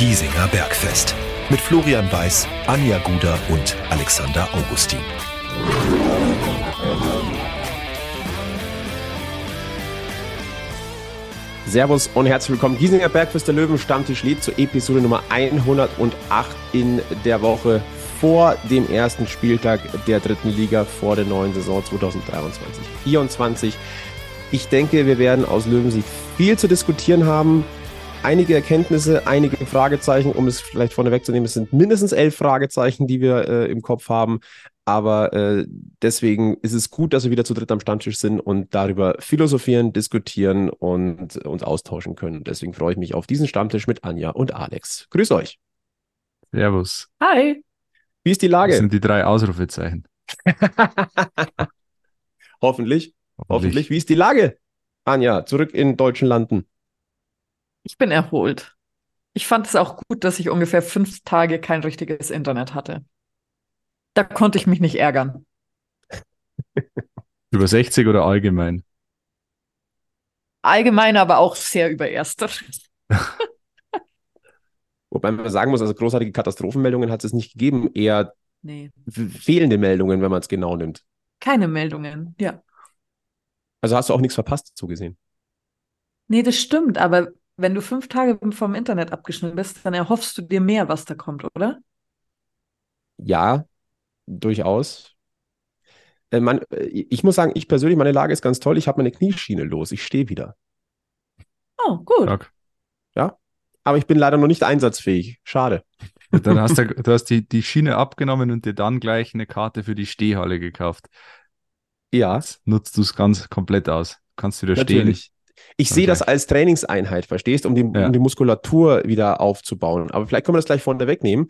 Giesinger Bergfest. Mit Florian Weiß, Anja Guder und Alexander Augustin. Servus und herzlich willkommen. Giesinger Bergfest der Löwen Stammtisch lädt zur Episode Nummer 108 in der Woche vor dem ersten Spieltag der dritten Liga vor der neuen Saison 2023-24. Ich denke, wir werden aus Löwensicht viel zu diskutieren haben. Einige Erkenntnisse, einige Fragezeichen, um es vielleicht vorne wegzunehmen. Es sind mindestens elf Fragezeichen, die wir äh, im Kopf haben. Aber äh, deswegen ist es gut, dass wir wieder zu dritt am Stammtisch sind und darüber philosophieren, diskutieren und uns austauschen können. Deswegen freue ich mich auf diesen Stammtisch mit Anja und Alex. Grüß euch. Servus. Hi. Wie ist die Lage? Das sind die drei Ausrufezeichen. Hoffentlich. Hoffentlich. Hoffentlich. Wie ist die Lage? Anja, zurück in deutschen Landen. Ich bin erholt. Ich fand es auch gut, dass ich ungefähr fünf Tage kein richtiges Internet hatte. Da konnte ich mich nicht ärgern. Über 60 oder allgemein? Allgemein, aber auch sehr über Erster. Wobei man sagen muss, also großartige Katastrophenmeldungen hat es nicht gegeben, eher nee. fehlende Meldungen, wenn man es genau nimmt. Keine Meldungen, ja. Also hast du auch nichts verpasst zugesehen? Nee, das stimmt, aber wenn du fünf Tage vom Internet abgeschnitten bist, dann erhoffst du dir mehr, was da kommt, oder? Ja, durchaus. Äh, man, äh, ich muss sagen, ich persönlich, meine Lage ist ganz toll. Ich habe meine Knieschiene los. Ich stehe wieder. Oh, gut. Stark. Ja, aber ich bin leider noch nicht einsatzfähig. Schade. Dann hast du, du hast die, die Schiene abgenommen und dir dann gleich eine Karte für die Stehhalle gekauft. Ja. Jetzt nutzt du es ganz komplett aus. Kannst wieder Natürlich. stehen. Ich sehe das als Trainingseinheit, verstehst, um die, Ja. um die Muskulatur wieder aufzubauen. Aber vielleicht können wir das gleich vorne wegnehmen.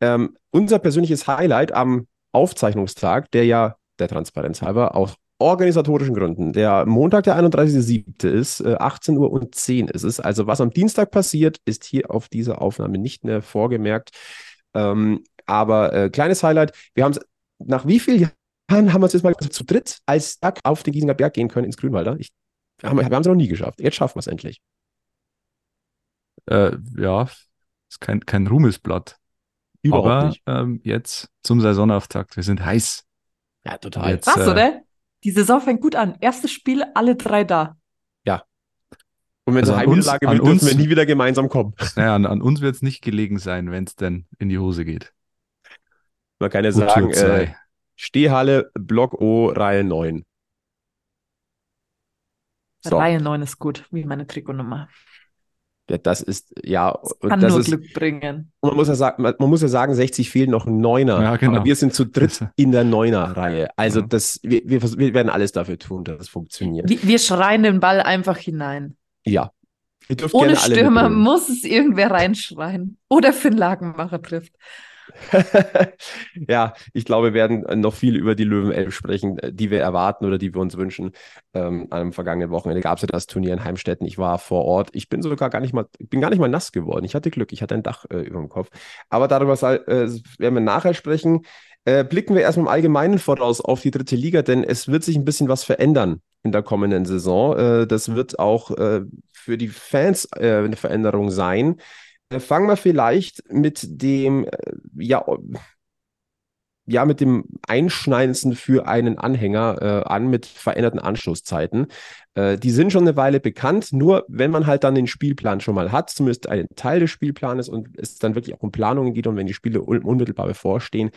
Ähm, unser persönliches Highlight am Aufzeichnungstag, der ja der Transparenz halber aus organisatorischen Gründen, der Montag, der 31.07. ist, äh, 18 Uhr und 10 ist es. Also was am Dienstag passiert, ist hier auf dieser Aufnahme nicht mehr vorgemerkt. Ähm, aber äh, kleines Highlight, wir haben es nach wie vielen Jahren haben wir es jetzt mal zu dritt als Tag auf den Giesinger Berg gehen können ins Grünwalder? Ich, haben wir haben es noch nie geschafft. Jetzt schaffen wir es endlich. Äh, ja, ist kein, kein Ruhmesblatt. Überhaupt Aber nicht. ähm, jetzt zum Saisonauftakt. Wir sind heiß. Ja, total. Jetzt, Was, äh, oder? Die Saison fängt gut an. Erstes Spiel, alle drei da. Und wenn es Also eine Heimniederlage wird, dürfen uns- wir nie wieder gemeinsam kommen. Naja, an, an uns wird es nicht gelegen sein, wenn es denn in die Hose geht. Man kann ja sagen, äh. Stehhalle, Block O, Reihe 9. So, Reihe 9 ist gut, wie meine Trikotnummer. ja, das ist, ja, und Kann das nur ist, Glück bringen. man muss ja sagen, man, man muss ja sagen, 60 fehlen noch ein Neuner. Ja, genau. Aber wir sind zu dritt Das- in der Neuner-Reihe. Also Ja. das, wir, wir, wir werden alles dafür tun, dass es funktioniert. Wir, wir schreien den Ball einfach hinein. Ja. Ohne Stürmer muss es irgendwer reinschreien. Oder Finn Lagenmacher trifft. ja, ich glaube, wir werden noch viel über die Löwen 11 sprechen, äh, die wir erwarten oder die wir uns wünschen. Ähm, am vergangenen Wochenende gab es ja das Turnier in Heimstetten. Ich war vor Ort. Ich bin sogar gar nicht mal, bin gar nicht mal nass geworden. Ich hatte Glück, ich hatte ein Dach äh, über dem Kopf. Aber darüber soll, äh, werden wir nachher sprechen. Äh, blicken wir erstmal im Allgemeinen voraus auf die dritte Liga, denn es wird sich ein bisschen was verändern in der kommenden Saison. Äh, das wird auch äh, für die Fans eine Veränderung sein. Äh, Fangen wir vielleicht mit dem, äh, ja, ja, mit dem Einschneidendsten für einen Anhänger äh, an mit veränderten Anschlusszeiten. Äh, die sind schon eine Weile bekannt, nur wenn man halt dann den Spielplan schon mal hat, zumindest einen Teil des Spielplanes und es dann wirklich auch um Planungen geht und wenn die Spiele un unmittelbar bevorstehen,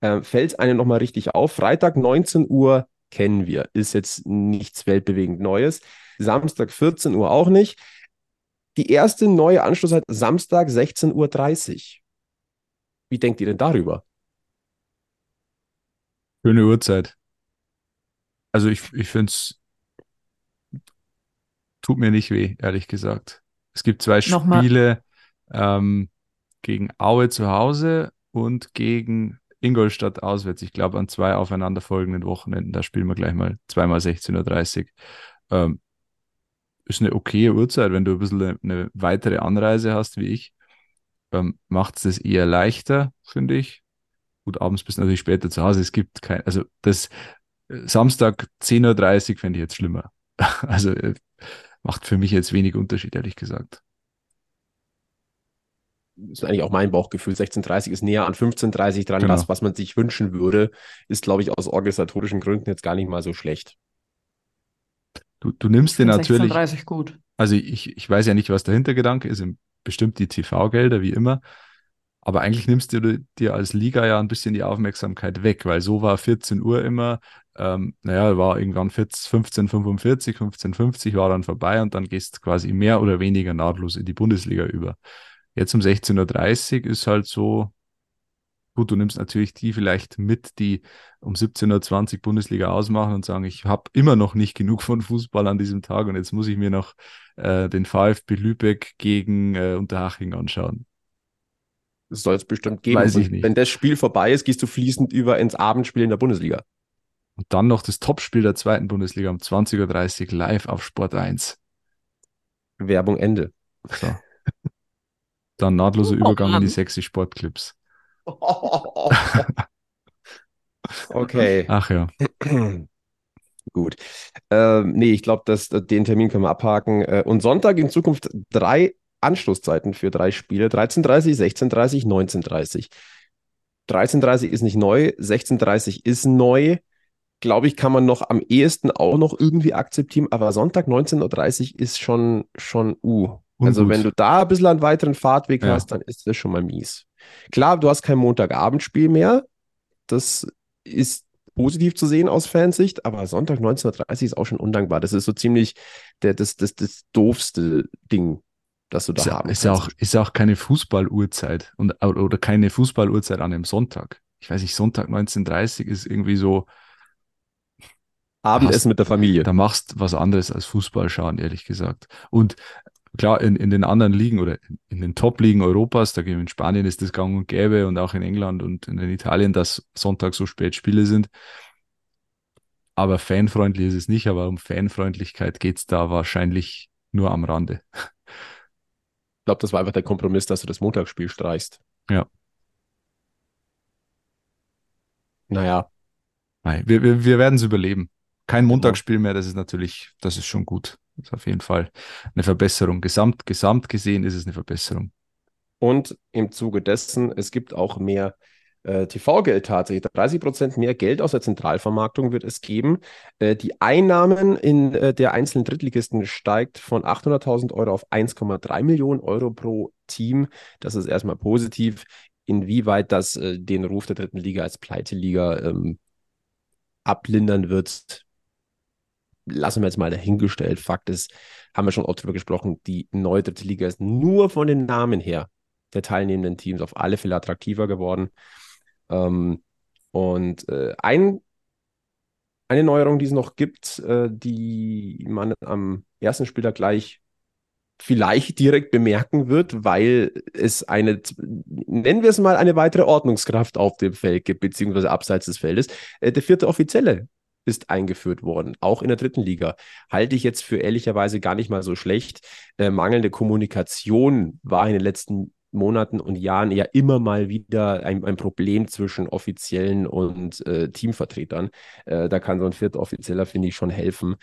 äh, fällt es einem nochmal richtig auf. Freitag 19 Uhr kennen wir, ist jetzt nichts weltbewegend Neues. Samstag 14 Uhr auch nicht. Die erste neue Anschlusszeit Samstag 16.30 Uhr. Wie denkt ihr denn darüber? Schöne Uhrzeit. Also ich, ich finde es tut mir nicht weh, ehrlich gesagt. Es gibt zwei Nochmal. Spiele ähm, gegen Aue zu Hause und gegen Ingolstadt auswärts. Ich glaube an zwei aufeinanderfolgenden Wochenenden. Da spielen wir gleich mal zweimal 16.30 Uhr. Ähm, ist eine okaye Uhrzeit, wenn du ein bisschen eine, weitere Anreise hast wie ich. Ähm, Macht es das eher leichter, finde ich. Gut, abends bist du natürlich später zu Hause. Es gibt kein, also das äh, Samstag 10.30 Uhr fände ich jetzt schlimmer. Also äh, macht für mich jetzt wenig Unterschied, ehrlich gesagt. ist eigentlich auch mein Bauchgefühl, 16.30 ist näher an 15.30 dran. Genau. Das, was man sich wünschen würde, ist, glaube ich, aus organisatorischen Gründen jetzt gar nicht mal so schlecht. Du, du nimmst den natürlich, 16:30 gut. also ich, ich weiß ja nicht, was der Hintergedanke ist, bestimmt die TV-Gelder, wie immer. Aber eigentlich nimmst du dir als Liga ja ein bisschen die Aufmerksamkeit weg, weil so war 14 Uhr immer, ähm, naja, war irgendwann 15.45, 15.50 war dann vorbei und dann gehst quasi mehr oder weniger nahtlos in die Bundesliga über. Jetzt um 16.30 Uhr ist halt so, gut, du nimmst natürlich die vielleicht mit, die um 17.20 Uhr Bundesliga ausmachen und sagen, ich habe immer noch nicht genug von Fußball an diesem Tag und jetzt muss ich mir noch äh, den VfB Lübeck gegen äh, Unterhaching anschauen. Das soll es bestimmt geben. Weiß ich nicht. Wenn das Spiel vorbei ist, gehst du fließend über ins Abendspiel in der Bundesliga. Und dann noch das Topspiel der zweiten Bundesliga um 20.30 Uhr live auf Sport 1. Werbung Ende. So. Dann nahtloser Übergang in die sexy Sportclips. okay. Ach ja. Gut. Ähm, nee, ich glaube, dass den Termin können wir abhaken. Äh, und Sonntag in Zukunft drei Anschlusszeiten für drei Spiele: 13.30, 16.30, 19.30. 13.30 ist nicht neu, 16.30 ist neu. Glaube ich, kann man noch am ehesten auch noch irgendwie akzeptieren, aber Sonntag 19.30 Uhr ist schon, schon, uh. Also, Ungut. wenn du da ein bisschen einen weiteren Fahrtweg Ja. hast, dann ist das schon mal mies. Klar, du hast kein Montagabendspiel mehr. Das ist positiv zu sehen aus Fansicht, aber Sonntag 19.30 ist auch schon undankbar. Das ist so ziemlich der, das, das, das doofste Ding, das du da Ist, haben ist, ja auch, ist ja auch keine Fußballuhrzeit und, oder keine Fußballuhrzeit an einem Sonntag. Ich weiß nicht, Sonntag 19.30 ist irgendwie so, Abendessen mit der Familie. da machst was anderes als Fußball schauen, ehrlich gesagt. Und klar, in, in den anderen Ligen oder in, in den Top-Ligen Europas, da in Spanien ist das gang und gäbe und auch in England und in Italien, dass Sonntag so spät Spiele sind. Aber fanfreundlich ist es nicht, aber um Fanfreundlichkeit geht's da wahrscheinlich nur am Rande. Ich glaube, das war einfach der Kompromiss, dass du das Montagsspiel streichst. Ja. Naja, Nein, wir, wir, wir werden es überleben. Kein Montagsspiel mehr, das ist natürlich, das ist schon gut. Ist auf jeden Fall eine Verbesserung. Gesamt, gesamt gesehen ist es eine Verbesserung. Und im Zuge dessen, es gibt auch mehr äh, TV-Geld tatsächlich. 30 Prozent mehr Geld aus der Zentralvermarktung wird es geben. Äh, die Einnahmen in äh, der einzelnen Drittligisten steigt von 800.000 Euro auf 1,3 Millionen Euro pro Team. Das ist erstmal positiv. Inwieweit das äh, den Ruf der dritten Liga als Pleiteliga ähm, ablindern wird, lassen wir jetzt mal dahingestellt. Fakt ist, haben wir schon oft drüber gesprochen, die neue dritte Liga ist nur von den Namen her der teilnehmenden Teams auf alle Fälle attraktiver geworden. Ähm, und äh, ein, eine Neuerung, die es noch gibt, äh, die man am ersten Spieltag gleich vielleicht direkt bemerken wird, weil es eine, nennen wir es mal, eine weitere Ordnungskraft auf dem Feld gibt, beziehungsweise abseits des Feldes. Äh, der vierte Offizielle ist eingeführt worden, auch in der dritten Liga. Halte ich jetzt für ehrlicherweise gar nicht mal so schlecht. Äh, mangelnde Kommunikation war in den letzten Monaten und Jahren ja immer mal wieder ein, ein Problem zwischen Offiziellen und äh, Teamvertretern. Äh, da kann so ein vierter Offizieller, finde ich, schon helfen.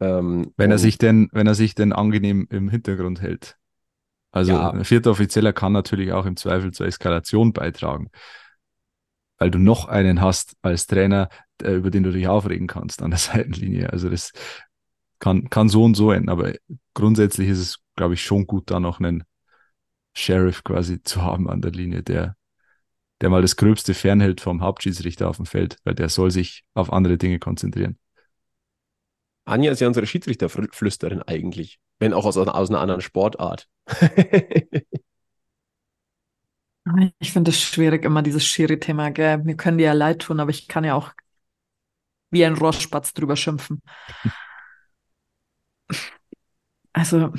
Ähm, Wenn er sich denn, wenn er sich denn angenehm im Hintergrund hält. Also Ja. ein vierter Offizieller kann natürlich auch im Zweifel zur Eskalation beitragen. Weil du noch einen hast als Trainer, über den du dich aufregen kannst an der Seitenlinie. Also das kann, kann so und so enden. Aber grundsätzlich ist es, glaube ich, schon gut, da noch einen Sheriff quasi zu haben an der Linie, der, der mal das Gröbste fernhält vom Hauptschiedsrichter auf dem Feld, weil der soll sich auf andere Dinge konzentrieren. Anja ist ja unsere Schiedsrichterflüsterin eigentlich, wenn auch aus, einer- aus einer anderen Sportart. Ich finde es schwierig, immer dieses Schiri-Thema, gell? Mir können die ja leid tun, aber ich kann ja auch wie ein Rohrspatz drüber schimpfen. Also,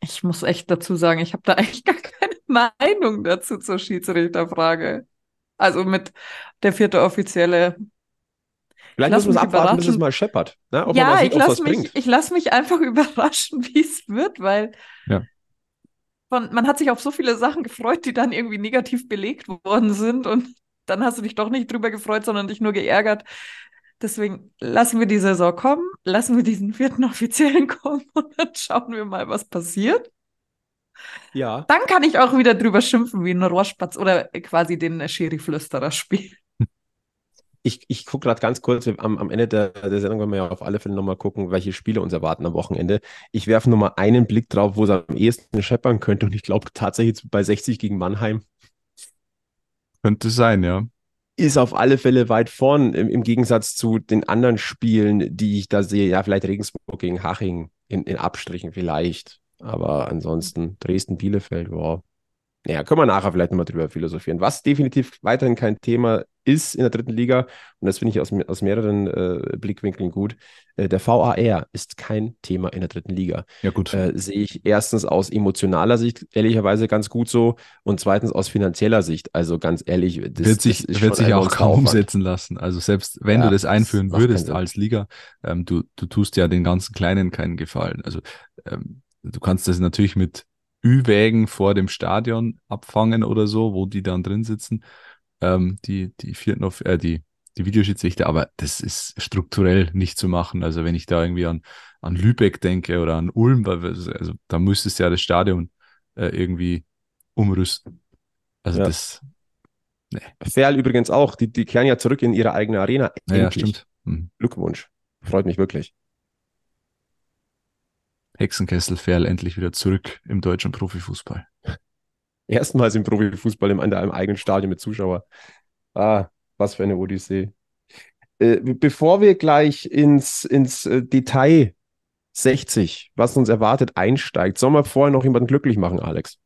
ich muss echt dazu sagen, ich habe da eigentlich gar keine Meinung dazu zur Schiedsrichterfrage. Also mit der vierte Offizielle. Vielleicht Lass müssen wir es abwarten, bis es mal scheppert. Ne? Ob man ja, sieht, ich lasse mich, bringt. ich lass mich einfach überraschen, wie es wird, weil Ja. von, man hat sich auf so viele Sachen gefreut, die dann irgendwie negativ belegt worden sind und dann hast du dich doch nicht drüber gefreut, sondern dich nur geärgert. Deswegen lassen wir die Saison kommen, lassen wir diesen vierten Offiziellen kommen und dann schauen wir mal, was passiert. Ja. Dann kann ich auch wieder drüber schimpfen, wie ein Rohrspatz oder quasi den Schiri-Flüsterer spielen. Ich, ich gucke gerade ganz kurz, am, am Ende der, der Sendung werden wir ja auf alle Fälle nochmal gucken, welche Spiele uns erwarten am Wochenende. Ich werfe nochmal einen Blick drauf, wo es am ehesten scheppern könnte und ich glaube tatsächlich bei 60 gegen Mannheim Könnte sein, ja. Ist auf alle Fälle weit vorn, im, im Gegensatz zu den anderen Spielen, die ich da sehe. Ja, vielleicht Regensburg gegen Haching in, in Abstrichen vielleicht. Aber ansonsten Dresden, Bielefeld, wow. Naja, können wir nachher vielleicht nochmal drüber philosophieren. Was definitiv weiterhin kein Thema ist in der dritten Liga, und das finde ich aus, aus mehreren äh, Blickwinkeln gut, äh, der VAR ist kein Thema in der dritten Liga. Ja, gut. Äh, sehe ich erstens aus emotionaler Sicht ehrlicherweise ganz gut so und zweitens aus finanzieller Sicht. Also ganz ehrlich, das wird sich, das ist wird sich auch kaum Monsteraufwand. umsetzen lassen. Also selbst wenn Ja, du das das einführen keinen würdest als Liga, ähm, du, du tust ja den ganzen Kleinen keinen Gefallen. Also ähm, du kannst das natürlich mit Ü-Wägen vor dem Stadion abfangen oder so, wo die dann drin sitzen, ähm, die, die vierten, Off- äh, die, die Videoschiedsrichter, aber das ist strukturell nicht zu machen. Also wenn ich da irgendwie an, an Lübeck denke oder an Ulm, weil also da müsstest du ja das Stadion äh, irgendwie umrüsten. Also Ja. das, Ferl übrigens auch, die, die kehren ja zurück in ihre eigene Arena. Endlich. stimmt. Hm. Glückwunsch. Freut mich wirklich. Hexenkessel Ferl endlich wieder zurück im deutschen Profifußball. Erstmals im Profifußball in einem eigenen Stadion mit Zuschauer. Ah, was für eine Odyssee. Äh, bevor wir gleich ins, ins äh, Detail 60, was uns erwartet, einsteigt, sollen wir vorher noch jemanden glücklich machen, Alex?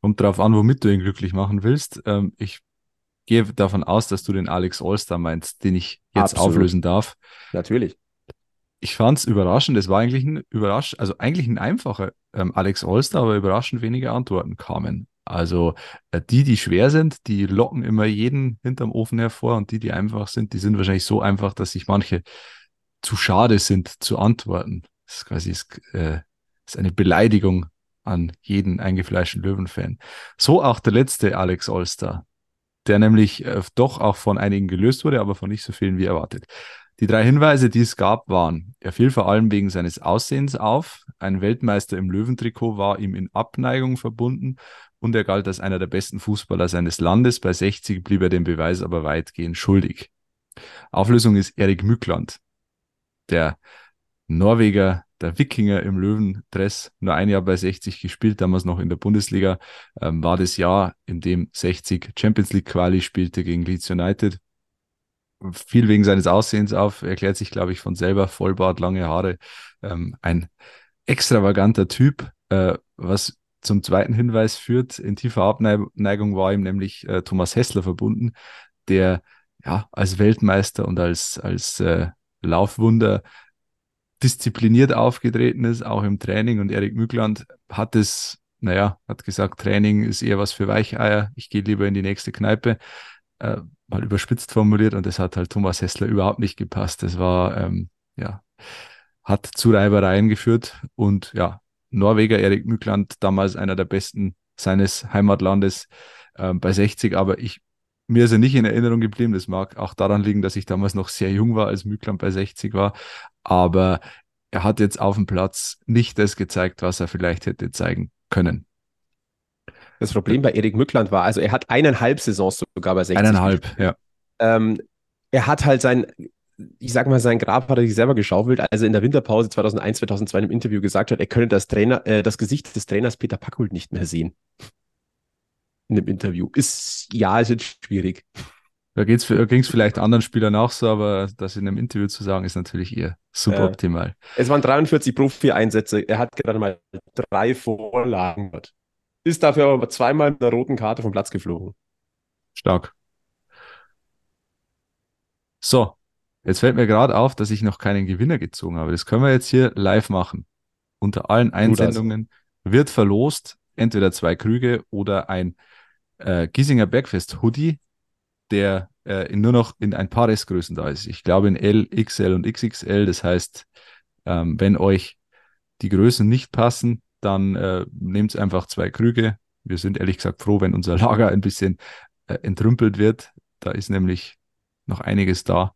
Kommt drauf an, womit du ihn glücklich machen willst. Ähm, ich gehe davon aus, dass du den Alex Allstar meinst, den ich jetzt Absolut. auflösen darf. Natürlich. Ich fand es überraschend. Es war eigentlich ein überrasch, also eigentlich ein einfacher ähm, Alex Allstar, aber überraschend wenige Antworten kamen. Also äh, die, die schwer sind, die locken immer jeden hinterm Ofen hervor und die, die einfach sind, die sind wahrscheinlich so einfach, dass sich manche zu schade sind zu antworten. Das ist quasi ist, äh, ist eine Beleidigung an jeden eingefleischten Löwenfan. So auch der letzte Alex Allstar, der nämlich äh, doch auch von einigen gelöst wurde, aber von nicht so vielen wie erwartet. Die drei Hinweise, die es gab, waren, er fiel vor allem wegen seines Aussehens auf, ein Weltmeister im Löwentrikot war ihm in Abneigung verbunden und er galt als einer der besten Fußballer seines Landes. Bei 60 blieb er dem Beweis aber weitgehend schuldig. Auflösung ist Erik Mückland, der Norweger, der Wikinger im Löwendress, nur ein Jahr bei 60 gespielt, damals noch in der Bundesliga, ähm, war das Jahr, in dem 60 Champions League Quali spielte gegen Leeds United. Viel wegen seines Aussehens auf, erklärt sich, glaube ich, von selber, Vollbart, lange Haare, ähm, ein extravaganter Typ, äh, was zum zweiten Hinweis führt. In tiefer Abneigung war ihm nämlich äh, Thomas Hessler verbunden, der ja als Weltmeister und als, als äh, Laufwunder diszipliniert aufgetreten ist, auch im Training. Und Erik Mügland hat es, naja, hat gesagt, Training ist eher was für Weicheier. Ich gehe lieber in die nächste Kneipe. Äh, mal überspitzt formuliert. Und das hat halt Thomas Hessler überhaupt nicht gepasst. Das war, ähm, ja, hat zu Reibereien geführt. Und ja, Norweger Erik Mückland, damals einer der besten seines Heimatlandes ähm, bei 60, aber ich mir ist er nicht in Erinnerung geblieben. Das mag auch daran liegen, dass ich damals noch sehr jung war, als Mückland bei 60 war. Aber er hat jetzt auf dem Platz nicht das gezeigt, was er vielleicht hätte zeigen können. Das Problem bei Erik Mückland war, also er hat eineinhalb Saisons sogar bei 60. Eineinhalb, ja. Ähm, er hat halt sein, ich sag mal, sein Grab hat er sich selber geschaufelt, als er in der Winterpause 2001, 2002 im Interview gesagt hat, er könne das Trainer, äh, das Gesicht des Trainers Peter Packhult nicht mehr sehen. In dem Interview. Ist, ja, ist jetzt schwierig. Da ging es vielleicht anderen Spielern auch so, aber das in einem Interview zu sagen, ist natürlich eher suboptimal. Es waren 43 Profi-Einsätze. Er hat gerade mal drei Vorlagen. Ist dafür aber zweimal mit einer roten Karte vom Platz geflogen. Stark. So, jetzt fällt mir gerade auf, dass ich noch keinen Gewinner gezogen habe. Das können wir jetzt hier live machen. Unter allen Einsendungen wird verlost entweder zwei Krüge oder ein äh, Giesinger Bergfest Hoodie, der äh, nur noch in ein paar Restgrößen da ist. Ich glaube in L, XL und XXL. Das heißt, ähm, wenn euch die Größen nicht passen, dann äh, nehmt einfach zwei Krüge. Wir sind ehrlich gesagt froh, wenn unser Lager ein bisschen äh, entrümpelt wird. Da ist nämlich noch einiges da.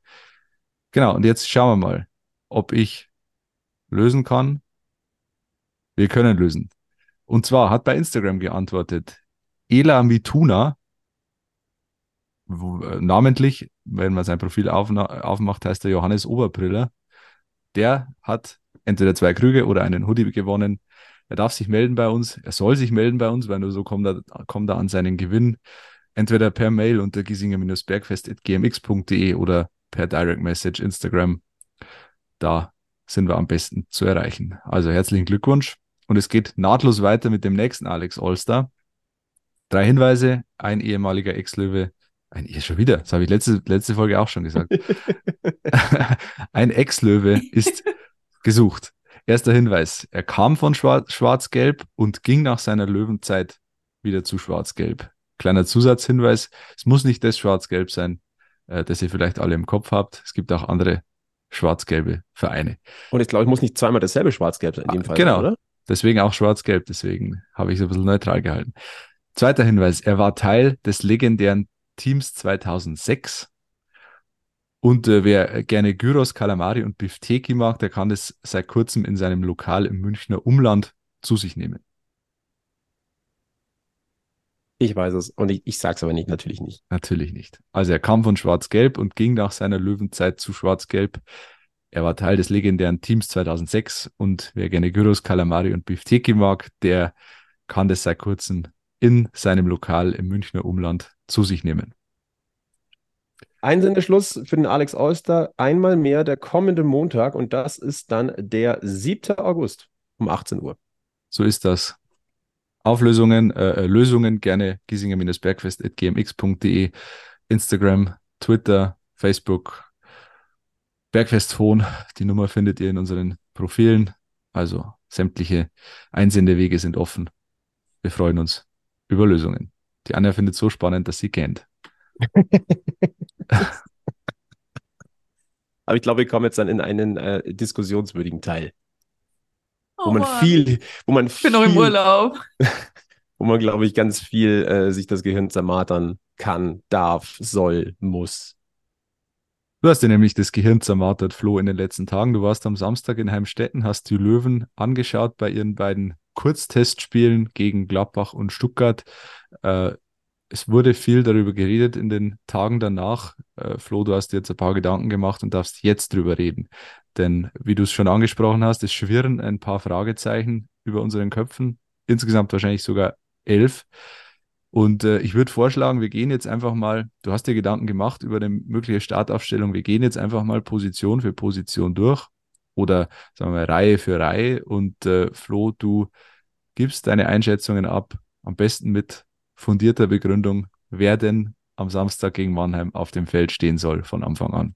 Genau, und jetzt schauen wir mal, ob ich lösen kann. Wir können lösen. Und zwar hat bei Instagram geantwortet Ela Mituna, äh, namentlich, wenn man sein Profil aufmacht, heißt er Johannes Oberbriller. Der hat entweder zwei Krüge oder einen Hoodie gewonnen. Er darf sich melden bei uns, er soll sich melden bei uns, weil nur so kommt er, kommt er an seinen Gewinn. Entweder per Mail unter giesinger-bergfest.gmx.de oder per Direct Message Instagram. Da sind wir am besten zu erreichen. Also herzlichen Glückwunsch. Und es geht nahtlos weiter mit dem nächsten Alex Allstar. Drei Hinweise, ein ehemaliger Ex-Löwe, ein, ja, schon wieder, das habe ich letzte, letzte Folge auch schon gesagt. ein Ex-Löwe ist gesucht. Erster Hinweis, er kam von Schwarz-Gelb und ging nach seiner Löwenzeit wieder zu Schwarz-Gelb. Kleiner Zusatzhinweis, es muss nicht das Schwarz-Gelb sein, äh, das ihr vielleicht alle im Kopf habt. Es gibt auch andere schwarz-gelbe Vereine. Und ich glaube, ich muss nicht zweimal dasselbe Schwarz-Gelb sein in dem Fall. Genau, oder? deswegen auch schwarz-gelb, deswegen habe ich es ein bisschen neutral gehalten. Zweiter Hinweis, er war Teil des legendären Teams 2006 und äh, wer gerne Gyros, Kalamari und Bifteki mag, der kann das seit kurzem in seinem Lokal im Münchner Umland zu sich nehmen. Ich weiß es und ich, ich sage es aber nicht, natürlich nicht. Natürlich nicht. Also er kam von Schwarz-Gelb und ging nach seiner Löwenzeit zu Schwarz-Gelb. Er war Teil des legendären Teams 2006 und wer gerne Gyros, Kalamari und Bifteki mag, der kann das seit kurzem in seinem Lokal im Münchner Umland zu sich nehmen. Einsendeschluss für den Alex Oyster einmal mehr der kommende Montag und das ist dann der 7. August um 18 Uhr. So ist das. Auflösungen, äh, äh Lösungen gerne giesinger-bergfest.gmx.de, Instagram, Twitter, Facebook, Bergfestphone. Die Nummer findet ihr in unseren Profilen. Also sämtliche Einsendewege sind offen. Wir freuen uns über Lösungen. Die Anja findet es so spannend, dass sie kennt. Aber ich glaube, wir kommen jetzt dann in einen äh, diskussionswürdigen Teil. Oh, wo man Mann. viel, wo man ich bin noch im Urlaub. wo man, glaube ich, ganz viel äh, sich das Gehirn zermatern kann, darf, soll, muss. Du hast dir nämlich das Gehirn zermartert, Flo, in den letzten Tagen. Du warst am Samstag in Heimstetten, hast die Löwen angeschaut bei ihren beiden Kurztestspielen gegen Gladbach und Stuttgart. Äh, es wurde viel darüber geredet in den Tagen danach. Äh, Flo, du hast dir jetzt ein paar Gedanken gemacht und darfst jetzt drüber reden. Denn wie du es schon angesprochen hast, es schwirren ein paar Fragezeichen über unseren Köpfen. Insgesamt wahrscheinlich sogar elf. Und äh, ich würde vorschlagen, wir gehen jetzt einfach mal, du hast dir Gedanken gemacht über eine mögliche Startaufstellung, wir gehen jetzt einfach mal Position für Position durch oder sagen wir mal Reihe für Reihe. Und äh, Flo, du gibst deine Einschätzungen ab, am besten mit fundierter Begründung, wer denn am Samstag gegen Mannheim auf dem Feld stehen soll von Anfang an.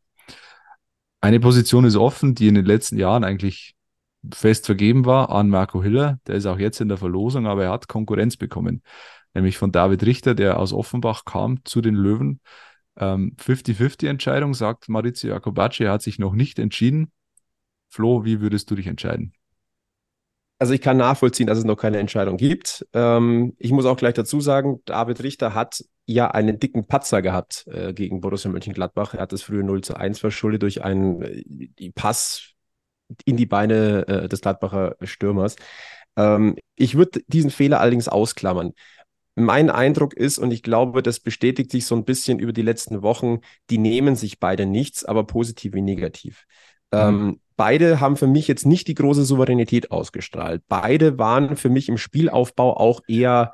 Eine Position ist offen, die in den letzten Jahren eigentlich fest vergeben war an Marco Hiller. Der ist auch jetzt in der Verlosung, aber er hat Konkurrenz bekommen, nämlich von David Richter, der aus Offenbach kam zu den Löwen. 50-50-Entscheidung, ähm, sagt Maurizio Jacobacci, er hat sich noch nicht entschieden. Flo, wie würdest du dich entscheiden? Also ich kann nachvollziehen, dass es noch keine Entscheidung gibt. Ähm, ich muss auch gleich dazu sagen, David Richter hat ja einen dicken Patzer gehabt äh, gegen Borussia Mönchengladbach. Er hat das frühe 0 zu 1 verschuldet durch einen äh, Pass in die Beine äh, des Gladbacher Stürmers. Ähm, ich würde diesen Fehler allerdings ausklammern. Mein Eindruck ist, und ich glaube, das bestätigt sich so ein bisschen über die letzten Wochen, die nehmen sich beide nichts, aber positiv wie negativ. Mhm. Ähm, beide haben für mich jetzt nicht die große Souveränität ausgestrahlt. Beide waren für mich im Spielaufbau auch eher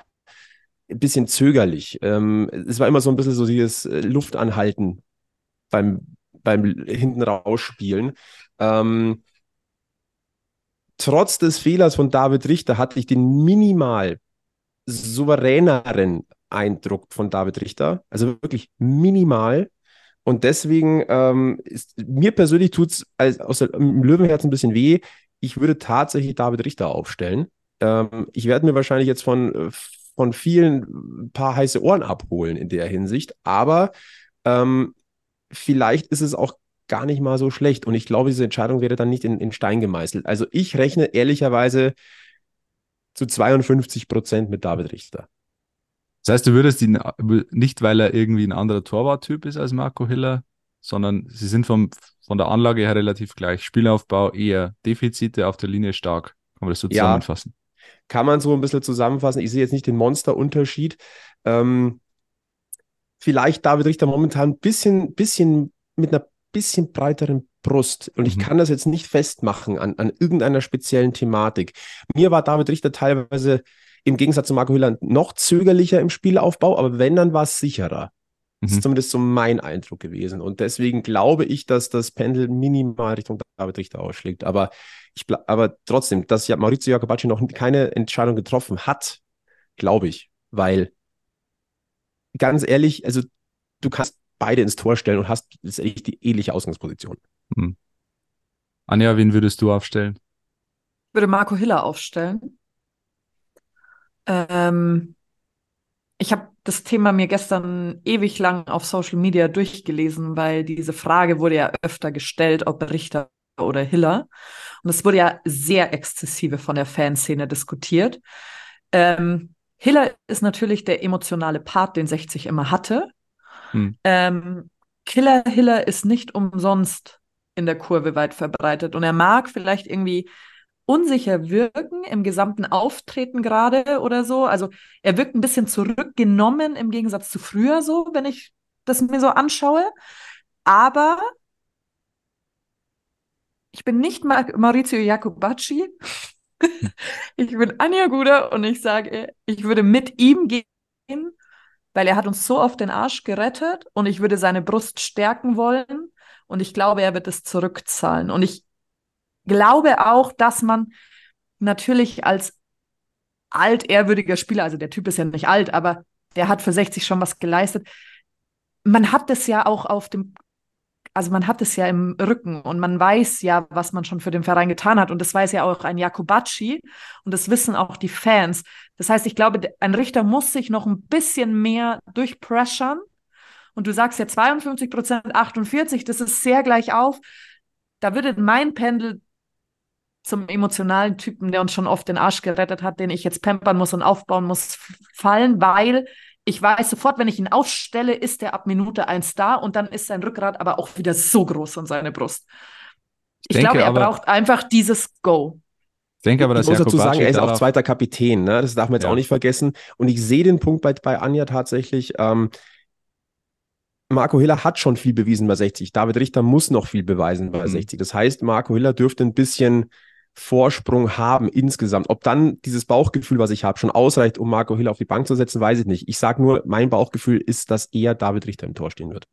ein bisschen zögerlich. Ähm, es war immer so ein bisschen so dieses äh, Luftanhalten beim, beim hinten rausspielen. Ähm, trotz des Fehlers von David Richter hatte ich den minimal souveräneren Eindruck von David Richter. Also wirklich minimal. Und deswegen ähm, ist, mir persönlich tut es aus dem Löwenherz ein bisschen weh. Ich würde tatsächlich David Richter aufstellen. Ähm, ich werde mir wahrscheinlich jetzt von, von vielen ein paar heiße Ohren abholen in der Hinsicht, aber ähm, vielleicht ist es auch gar nicht mal so schlecht. Und ich glaube, diese Entscheidung wäre dann nicht in, in Stein gemeißelt. Also ich rechne ehrlicherweise zu 52 Prozent mit David Richter. Das heißt, du würdest ihn nicht, weil er irgendwie ein anderer Torwarttyp ist als Marco Hiller, sondern sie sind vom, von der Anlage her relativ gleich. Spielaufbau eher Defizite auf der Linie stark. Kann man das so zusammenfassen? kann man so ein bisschen zusammenfassen. Ich sehe jetzt nicht den Monsterunterschied. Ähm, vielleicht David Richter momentan ein bisschen, bisschen mit einer bisschen breiteren Brust. Und ich mhm. kann das jetzt nicht festmachen an, an irgendeiner speziellen Thematik. Mir war David Richter teilweise im Gegensatz zu Marco Hülland noch zögerlicher im Spielaufbau, aber wenn, dann war es sicherer. Das ist mhm. zumindest so mein Eindruck gewesen. Und deswegen glaube ich, dass das Pendel minimal Richtung David Richter ausschlägt. Aber, ich, aber trotzdem, dass ja Maurizio Jacobacci noch keine Entscheidung getroffen hat, glaube ich. Weil, ganz ehrlich, also du kannst beide ins Tor stellen und hast letztendlich die ähnliche Ausgangsposition. Hm. Anja, wen würdest du aufstellen? Ich würde Marco Hiller aufstellen. Ähm, ich habe das Thema mir gestern ewig lang auf Social Media durchgelesen, weil diese Frage wurde ja öfter gestellt, ob Richter oder Hiller. Und es wurde ja sehr exzessive von der Fanszene diskutiert. Ähm, Hiller ist natürlich der emotionale Part, den 60 immer hatte. Hm. Ähm, Killer Hiller ist nicht umsonst in der Kurve weit verbreitet und er mag vielleicht irgendwie unsicher wirken im gesamten Auftreten gerade oder so. Also er wirkt ein bisschen zurückgenommen im Gegensatz zu früher so, wenn ich das mir so anschaue. Aber ich bin nicht Maurizio Jacobacci. ich bin Anja Guder und ich sage, ich würde mit ihm gehen weil er hat uns so oft den Arsch gerettet und ich würde seine Brust stärken wollen und ich glaube, er wird es zurückzahlen. Und ich glaube auch, dass man natürlich als altehrwürdiger Spieler, also der Typ ist ja nicht alt, aber der hat für 60 schon was geleistet. Man hat das ja auch auf dem also man hat es ja im Rücken und man weiß ja, was man schon für den Verein getan hat. Und das weiß ja auch ein Jakobacci und das wissen auch die Fans. Das heißt, ich glaube, ein Richter muss sich noch ein bisschen mehr durchpressern. Und du sagst ja 52 Prozent, 48, das ist sehr gleich auf. Da würde mein Pendel zum emotionalen Typen, der uns schon oft den Arsch gerettet hat, den ich jetzt pampern muss und aufbauen muss, fallen, weil ich weiß sofort, wenn ich ihn aufstelle, ist er ab Minute eins da und dann ist sein Rückgrat aber auch wieder so groß an seine Brust. Ich, ich glaube, er aber, braucht einfach dieses Go. Ich denke aber, dass ich muss dazu sagen, er ist auch zweiter Kapitän, ne? das darf man jetzt ja. auch nicht vergessen. Und ich sehe den Punkt bei, bei Anja tatsächlich. Ähm, Marco Hiller hat schon viel bewiesen bei 60. David Richter muss noch viel beweisen bei mhm. 60. Das heißt, Marco Hiller dürfte ein bisschen Vorsprung haben insgesamt. Ob dann dieses Bauchgefühl, was ich habe, schon ausreicht, um Marco Hill auf die Bank zu setzen, weiß ich nicht. Ich sage nur, mein Bauchgefühl ist, dass eher David Richter im Tor stehen wird.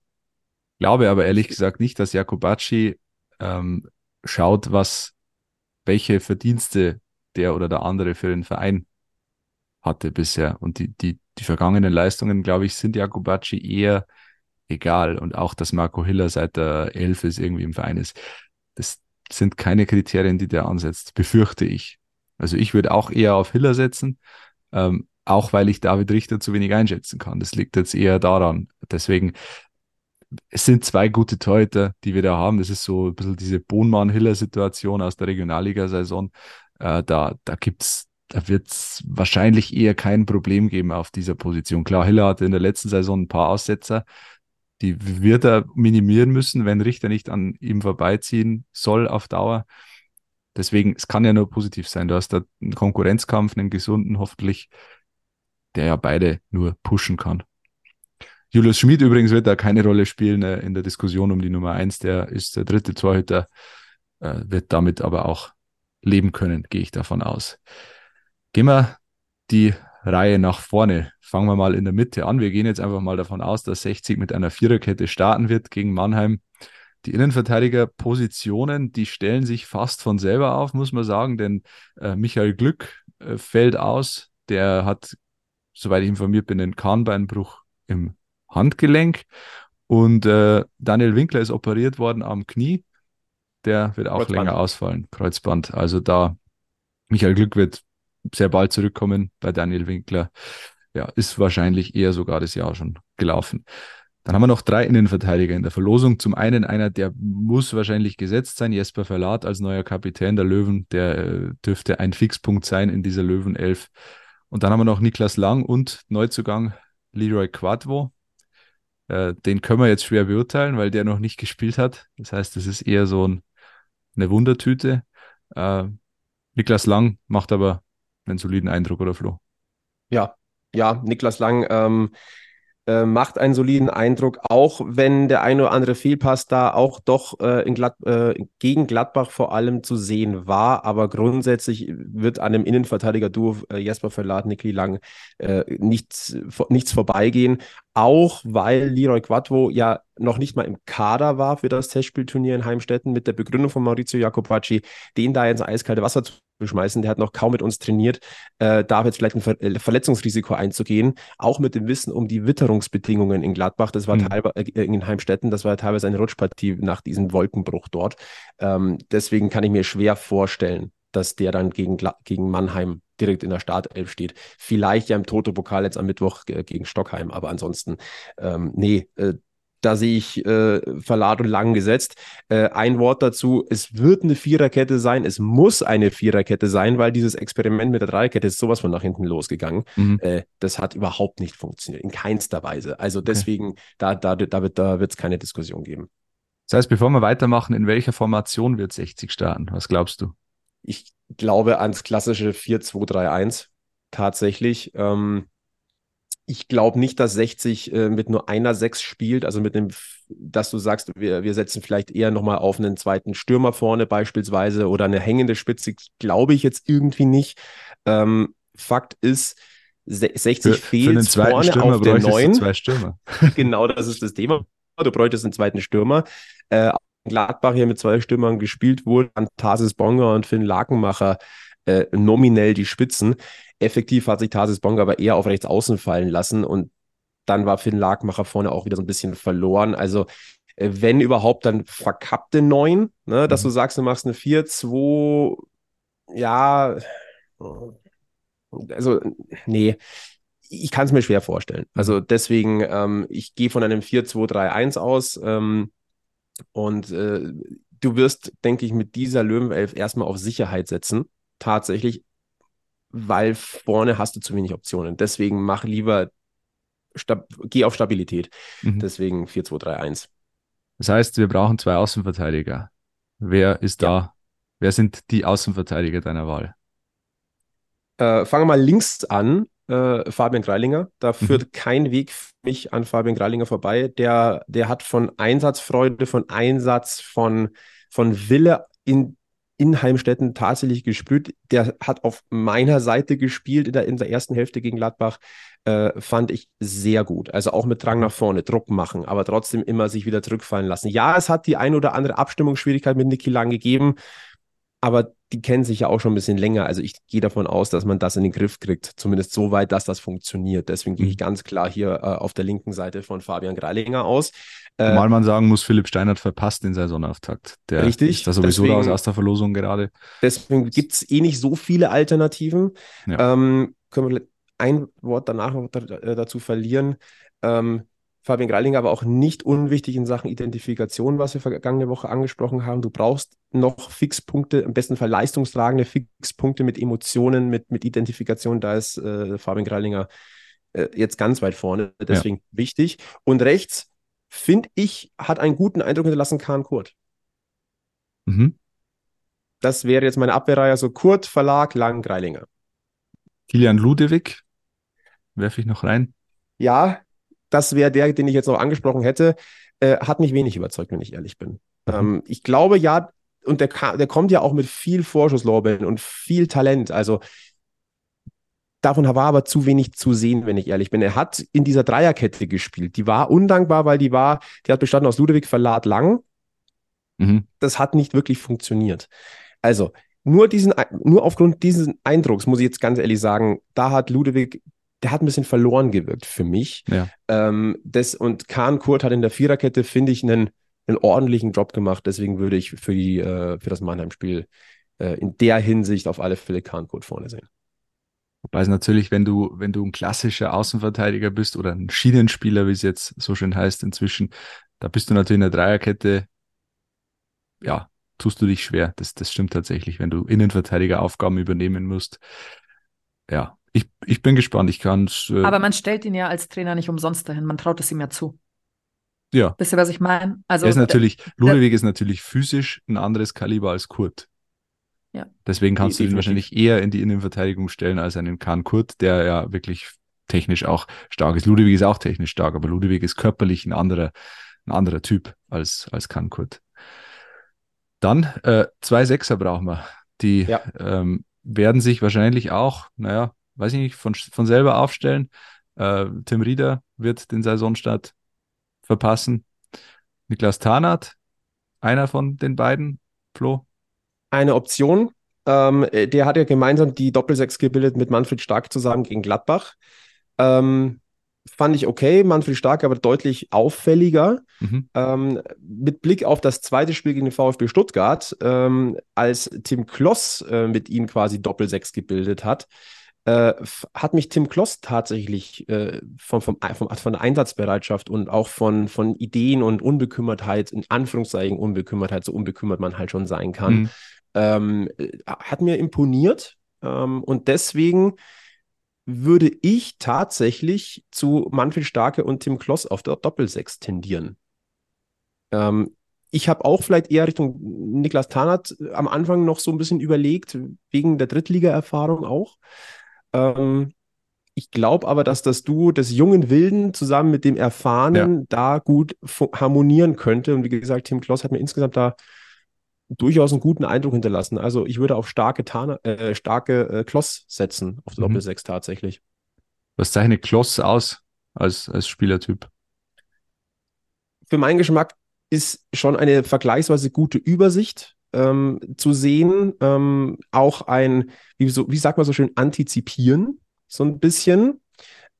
Glaube aber ehrlich gesagt nicht, dass Jakobacci ähm, schaut, was welche Verdienste der oder der andere für den Verein hatte bisher. Und die, die, die vergangenen Leistungen, glaube ich, sind Jakobacci eher egal. Und auch, dass Marco Hiller seit der Elf ist irgendwie im Verein ist. Das, sind keine Kriterien, die der ansetzt, befürchte ich. Also ich würde auch eher auf Hiller setzen, ähm, auch weil ich David Richter zu wenig einschätzen kann. Das liegt jetzt eher daran. Deswegen, es sind zwei gute Torhüter, die wir da haben. Das ist so ein bisschen diese Bohnmann-Hiller-Situation aus der Regionalliga-Saison. Äh, da da gibt's da wird es wahrscheinlich eher kein Problem geben auf dieser Position. Klar, Hiller hatte in der letzten Saison ein paar Aussetzer die wird er minimieren müssen, wenn Richter nicht an ihm vorbeiziehen soll auf Dauer. Deswegen, es kann ja nur positiv sein. Du hast da einen Konkurrenzkampf, einen gesunden, hoffentlich, der ja beide nur pushen kann. Julius Schmid übrigens wird da keine Rolle spielen äh, in der Diskussion um die Nummer eins. Der ist der dritte Torhüter, äh, wird damit aber auch leben können, gehe ich davon aus. Gehen wir die Reihe nach vorne. Fangen wir mal in der Mitte an. Wir gehen jetzt einfach mal davon aus, dass 60 mit einer Viererkette starten wird gegen Mannheim. Die Innenverteidigerpositionen, die stellen sich fast von selber auf, muss man sagen, denn äh, Michael Glück äh, fällt aus. Der hat, soweit ich informiert bin, einen Kahnbeinbruch im Handgelenk. Und äh, Daniel Winkler ist operiert worden am Knie. Der wird auch Kreuzband. länger ausfallen. Kreuzband. Also da, Michael Glück wird sehr bald zurückkommen bei Daniel Winkler. Ja, ist wahrscheinlich eher sogar das Jahr schon gelaufen. Dann haben wir noch drei Innenverteidiger in der Verlosung. Zum einen einer, der muss wahrscheinlich gesetzt sein, Jesper Verlat als neuer Kapitän der Löwen, der äh, dürfte ein Fixpunkt sein in dieser Löwenelf. Und dann haben wir noch Niklas Lang und Neuzugang Leroy Quadvo. Äh, den können wir jetzt schwer beurteilen, weil der noch nicht gespielt hat. Das heißt, das ist eher so ein, eine Wundertüte. Äh, Niklas Lang macht aber einen soliden Eindruck, oder Flo? Ja, ja, Niklas Lang ähm, äh, macht einen soliden Eindruck, auch wenn der eine oder andere Fehlpass da auch doch äh, Glad äh, gegen Gladbach vor allem zu sehen war. Aber grundsätzlich wird an dem Innenverteidiger-Duo äh, Jesper Verlat, Nikli Lang äh, nichts, nichts vorbeigehen. Auch weil Leroy Quattro ja noch nicht mal im Kader war für das Testspielturnier in Heimstetten mit der Begründung von Maurizio Jacopacci, den da ins eiskalte Wasser zu schmeißen. Der hat noch kaum mit uns trainiert, äh, darf jetzt vielleicht ein Ver äh, Verletzungsrisiko einzugehen, auch mit dem Wissen um die Witterungsbedingungen in Gladbach. Das war mhm. teilweise äh, in Heimstetten, das war teilweise eine Rutschpartie nach diesem Wolkenbruch dort. Ähm, deswegen kann ich mir schwer vorstellen, dass der dann gegen, gegen Mannheim direkt in der Startelf steht. Vielleicht ja im Toto-Pokal jetzt am Mittwoch äh, gegen Stockheim, aber ansonsten, ähm, nee, äh, da sehe ich äh, Verlat und Lang gesetzt. Äh, ein Wort dazu, es wird eine Viererkette sein, es muss eine Viererkette sein, weil dieses Experiment mit der Dreierkette ist sowas von nach hinten losgegangen. Mhm. Äh, das hat überhaupt nicht funktioniert, in keinster Weise. Also deswegen, okay. da, da, da wird es da keine Diskussion geben. Das heißt, bevor wir weitermachen, in welcher Formation wird 60 starten? Was glaubst du? Ich glaube ans klassische 4-2-3-1 tatsächlich. Ähm, ich glaube nicht, dass 60 äh, mit nur einer 6 spielt, also mit dem, dass du sagst, wir, wir setzen vielleicht eher nochmal auf einen zweiten Stürmer vorne beispielsweise oder eine hängende Spitze, glaube ich jetzt irgendwie nicht. Ähm, Fakt ist, 60 für, fehlt für einen zweiten vorne Stürmer auf der neuen. Zwei Stürmer. genau, das ist das Thema. Du bräuchtest einen zweiten Stürmer. Äh, Gladbach hier mit zwei Stürmern gespielt wurde, an Tarsis Bonga und Finn Lakenmacher äh, nominell die Spitzen. Effektiv hat sich Tarsis Bonga aber eher auf rechts außen fallen lassen und dann war Finn Lagmacher vorne auch wieder so ein bisschen verloren. Also äh, wenn überhaupt, dann verkappte neun, ne? dass mhm. du sagst, du machst eine 4-2, ja, also nee, ich kann es mir schwer vorstellen. Also mhm. deswegen, ähm, ich gehe von einem 4-2-3-1 aus ähm, und äh, du wirst, denke ich, mit dieser Löwenelf erstmal auf Sicherheit setzen tatsächlich, weil vorne hast du zu wenig Optionen. Deswegen mach lieber, geh auf Stabilität. Mhm. Deswegen 4-2-3-1. Das heißt, wir brauchen zwei Außenverteidiger. Wer ist ja. da? Wer sind die Außenverteidiger deiner Wahl? Äh, fangen wir mal links an. Äh, Fabian Greilinger. Da mhm. führt kein Weg für mich an Fabian Greilinger vorbei. Der, der hat von Einsatzfreude, von Einsatz, von, von Wille in in Heimstetten tatsächlich gespürt. Der hat auf meiner Seite gespielt in der, in der ersten Hälfte gegen Gladbach. Äh, fand ich sehr gut. Also auch mit Drang nach vorne, Druck machen, aber trotzdem immer sich wieder zurückfallen lassen. Ja, es hat die ein oder andere Abstimmungsschwierigkeit mit Niki Lang gegeben, aber die kennen sich ja auch schon ein bisschen länger. Also ich gehe davon aus, dass man das in den Griff kriegt, zumindest so weit, dass das funktioniert. Deswegen gehe ich mhm. ganz klar hier äh, auf der linken Seite von Fabian Greilinger aus. Äh, Mal man sagen muss, Philipp Steinert verpasst den Saisonauftakt. Der richtig, ist da sowieso deswegen, aus der Verlosung gerade. Deswegen gibt es eh nicht so viele Alternativen. Ja. Ähm, können wir ein Wort danach noch äh, dazu verlieren. Ähm, Fabian Greilinger aber auch nicht unwichtig in Sachen Identifikation, was wir vergangene Woche angesprochen haben. Du brauchst noch Fixpunkte, im besten Fall leistungstragende Fixpunkte mit Emotionen, mit, mit Identifikation. Da ist äh, Fabian Greilinger äh, jetzt ganz weit vorne, deswegen ja. wichtig. Und rechts, finde ich, hat einen guten Eindruck hinterlassen Kahn Kurt. Mhm. Das wäre jetzt meine Abwehrreihe, also Kurt, Verlag, Lang, Greilinger. Kilian Ludewig, werfe ich noch rein. Ja, das wäre der, den ich jetzt noch angesprochen hätte, äh, hat mich wenig überzeugt, wenn ich ehrlich bin. Mhm. Ähm, ich glaube ja, und der, der kommt ja auch mit viel Vorschusslorbeeren und viel Talent. Also davon war aber zu wenig zu sehen, wenn ich ehrlich bin. Er hat in dieser Dreierkette gespielt. Die war undankbar, weil die war, die hat bestanden aus Ludwig Verlat Lang. Mhm. Das hat nicht wirklich funktioniert. Also, nur diesen, nur aufgrund dieses Eindrucks muss ich jetzt ganz ehrlich sagen, da hat Ludwig der hat ein bisschen verloren gewirkt für mich. Ja. Ähm, das, und Kahn Kurt hat in der Viererkette, finde ich, einen, einen ordentlichen Job gemacht. Deswegen würde ich für, die, äh, für das Mannheim-Spiel äh, in der Hinsicht auf alle Fälle Kahn Kurt vorne sehen. Wobei es natürlich, wenn du, wenn du ein klassischer Außenverteidiger bist oder ein Schienenspieler, wie es jetzt so schön heißt inzwischen, da bist du natürlich in der Dreierkette, ja, tust du dich schwer. Das, das stimmt tatsächlich, wenn du Innenverteidigeraufgaben übernehmen musst. Ja, ich, ich bin gespannt. Ich kann äh, Aber man stellt ihn ja als Trainer nicht umsonst dahin. Man traut es ihm ja zu. Ja. Wisst ihr, was ich meine? Also, er ist natürlich, Ludwig ist natürlich physisch ein anderes Kaliber als Kurt. Ja. Deswegen kannst du ihn wahrscheinlich eher in die Innenverteidigung stellen als einen Kahn Kurt, der ja wirklich technisch auch stark ist. Ludwig ist auch technisch stark, aber Ludwig ist körperlich ein anderer, ein anderer Typ als, als Kahn Kurt. Dann äh, zwei Sechser brauchen wir. Die Ja. ähm, werden sich wahrscheinlich auch, naja, weiß ich nicht, von, von selber aufstellen. Äh, Tim Rieder wird den Saisonstart verpassen. Niklas Tarnath, einer von den beiden, Flo. Eine Option. Ähm, äh, der hat ja gemeinsam die Doppelsechs gebildet mit Manfred Stark zusammen gegen Gladbach. Ähm, fand ich okay. Manfred Stark aber deutlich auffälliger. Mhm. Ähm, mit Blick auf das zweite Spiel gegen den VfB Stuttgart, ähm, als Tim Kloss äh, mit ihm quasi Doppelsechs gebildet hat, äh, hat mich Tim Kloss tatsächlich äh, vom, vom, vom, von der Einsatzbereitschaft und auch von, von Ideen und Unbekümmertheit, in Anführungszeichen Unbekümmertheit, so unbekümmert man halt schon sein kann, Mhm. Ähm, äh, hat mir imponiert. Ähm, und deswegen würde ich tatsächlich zu Manfred Starke und Tim Kloss auf der Doppelsechs tendieren. Ähm, ich habe auch vielleicht eher Richtung Niklas Tarnath am Anfang noch so ein bisschen überlegt, wegen der Drittliga-Erfahrung auch. Ähm, ich glaube aber, dass das Duo des jungen Wilden zusammen mit dem Erfahrenen da gut harmonieren könnte. Und wie gesagt, Tim Kloss hat mir insgesamt da durchaus einen guten Eindruck hinterlassen. Also ich würde auf starke, Tana, äh, starke äh, Kloss setzen, auf der Mhm. Doppelsechs tatsächlich. Was zeichnet Kloss aus als, als Spielertyp? für meinen Geschmack ist schon eine vergleichsweise gute Übersicht ähm, zu sehen. Ähm, auch ein, wie, so, wie sagt man so schön, antizipieren, so ein bisschen.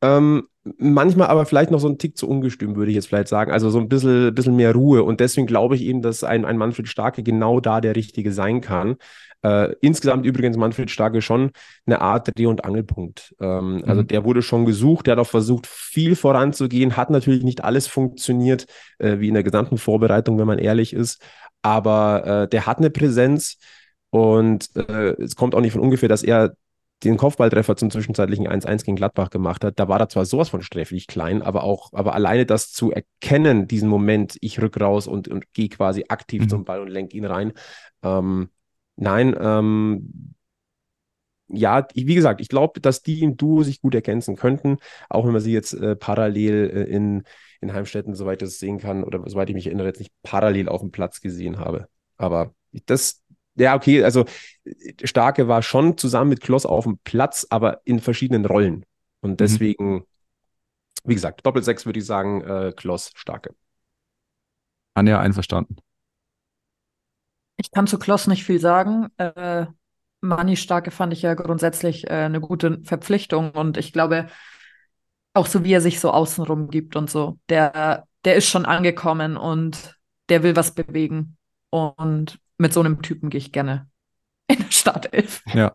Ähm, manchmal aber vielleicht noch so ein Tick zu ungestüm, würde ich jetzt vielleicht sagen. Also so ein bisschen, bisschen mehr Ruhe. Und deswegen glaube ich eben, dass ein, ein Manfred Starke genau da der Richtige sein kann. Äh, insgesamt übrigens Manfred Starke schon eine Art Dreh- und Angelpunkt. Ähm, Also Mhm. der wurde schon gesucht, der hat auch versucht, viel voranzugehen, hat natürlich nicht alles funktioniert, äh, wie in der gesamten Vorbereitung, wenn man ehrlich ist. Aber äh, der hat eine Präsenz und äh, es kommt auch nicht von ungefähr, dass er den Kopfballtreffer zum zwischenzeitlichen 1-1 gegen Gladbach gemacht hat. Da war er zwar sowas von sträflich klein, aber auch, aber alleine das zu erkennen, diesen Moment, ich rück raus und, und gehe quasi aktiv Mhm. zum Ball und lenke ihn rein. Ähm, nein, ähm, ja, wie gesagt, ich glaube, dass die im Duo sich gut ergänzen könnten, auch wenn man sie jetzt äh, parallel äh, in, in Heimstätten, soweit ich das sehen kann, oder soweit ich mich erinnere, jetzt nicht parallel auf dem Platz gesehen habe. Aber das, ja, okay, also Starke war schon zusammen mit Kloss auf dem Platz, aber in verschiedenen Rollen. Und deswegen, wie gesagt, Doppelsechs würde ich sagen, äh, Kloss, Starke. Anja, einverstanden. Ich kann zu Kloss nicht viel sagen. Äh, Mani Starke fand ich ja grundsätzlich äh, eine gute Verpflichtung und ich glaube, auch so wie er sich so außenrum gibt und so, der, der ist schon angekommen und der will was bewegen. Und mit so einem Typen gehe ich gerne in der Startelf. Ja,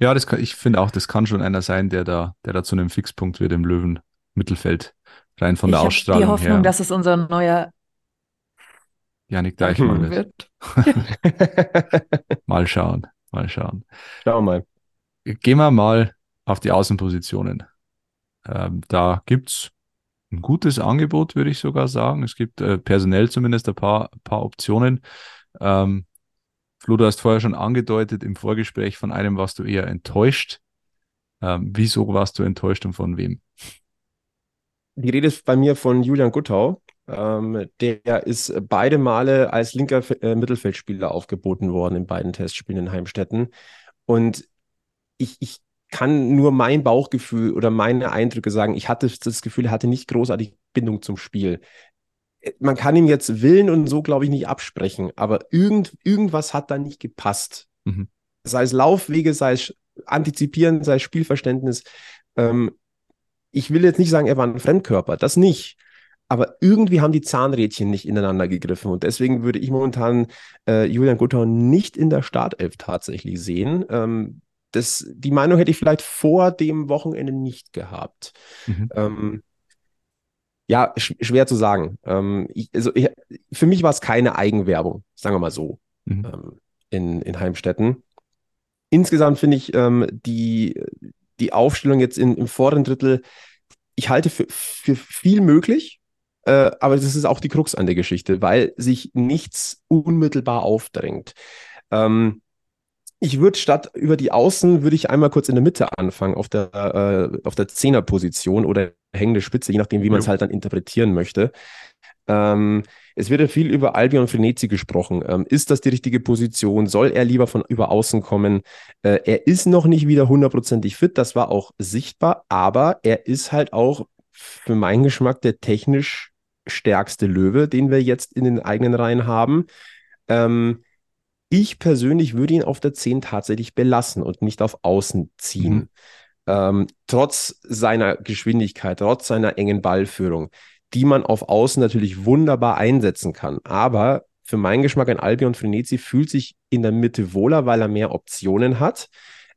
ja, das kann, ich finde auch, das kann schon einer sein, der da, der da zu einem Fixpunkt wird im Löwen-Mittelfeld. Rein von ich der habe Ausstrahlung die Hoffnung, her. dass es unser neuer Janik Deichmann Hm. wird. wird. Mal schauen, mal schauen. Schauen wir mal. Gehen wir mal auf die Außenpositionen. Ähm, da gibt's ein gutes Angebot, würde ich sogar sagen. Es gibt äh, personell zumindest ein paar, paar Optionen. Ähm, Flo, du hast vorher schon angedeutet im Vorgespräch, von einem warst du eher enttäuscht. Ähm, wieso warst du enttäuscht und von wem? Die Rede ist bei mir von Julian Guttau. Ähm, der ist beide Male als linker äh, Mittelfeldspieler aufgeboten worden in beiden Testspielen in Heimstetten. Und ich, ich kann nur mein Bauchgefühl oder meine Eindrücke sagen. Ich hatte das Gefühl, er hatte nicht großartig Bindung zum Spiel. Man kann ihm jetzt Willen und so, glaube ich, nicht absprechen, aber irgend, irgendwas hat da nicht gepasst. Mhm. Sei es Laufwege, sei es Antizipieren, sei es Spielverständnis. Ähm, ich will jetzt nicht sagen, er war ein Fremdkörper, das nicht. Aber irgendwie haben die Zahnrädchen nicht ineinander gegriffen. Und deswegen würde ich momentan äh, Julian Guttau nicht in der Startelf tatsächlich sehen. Ähm, das, die Meinung hätte ich vielleicht vor dem Wochenende nicht gehabt. Mhm. Ähm, ja, sch schwer zu sagen. Ähm, ich, also ich, für mich war es keine Eigenwerbung, sagen wir mal so, Mhm. ähm, in, in Heimstetten. Insgesamt finde ich ähm, die, die Aufstellung jetzt in, im vorderen Drittel, ich halte für, für viel möglich, äh, aber das ist auch die Krux an der Geschichte, weil sich nichts unmittelbar aufdrängt. Ähm, Ich würde statt über die Außen, würde ich einmal kurz in der Mitte anfangen, auf der, äh, auf der Zehnerposition oder hängende Spitze, je nachdem, wie man es halt dann interpretieren möchte. Ähm, es wird ja viel über Albion Frenetzi gesprochen. Ähm, ist das die richtige Position? Soll er lieber von über außen kommen? Äh, er ist noch nicht wieder hundertprozentig fit, das war auch sichtbar, aber er ist halt auch für meinen Geschmack der technisch stärkste Löwe, den wir jetzt in den eigenen Reihen haben. Ähm, ich persönlich würde ihn auf der 10 tatsächlich belassen und nicht auf Außen ziehen. Mhm. Ähm, trotz seiner Geschwindigkeit, trotz seiner engen Ballführung, die man auf Außen natürlich wunderbar einsetzen kann. Aber für meinen Geschmack ein Albion Frenetzi fühlt sich in der Mitte wohler, weil er mehr Optionen hat.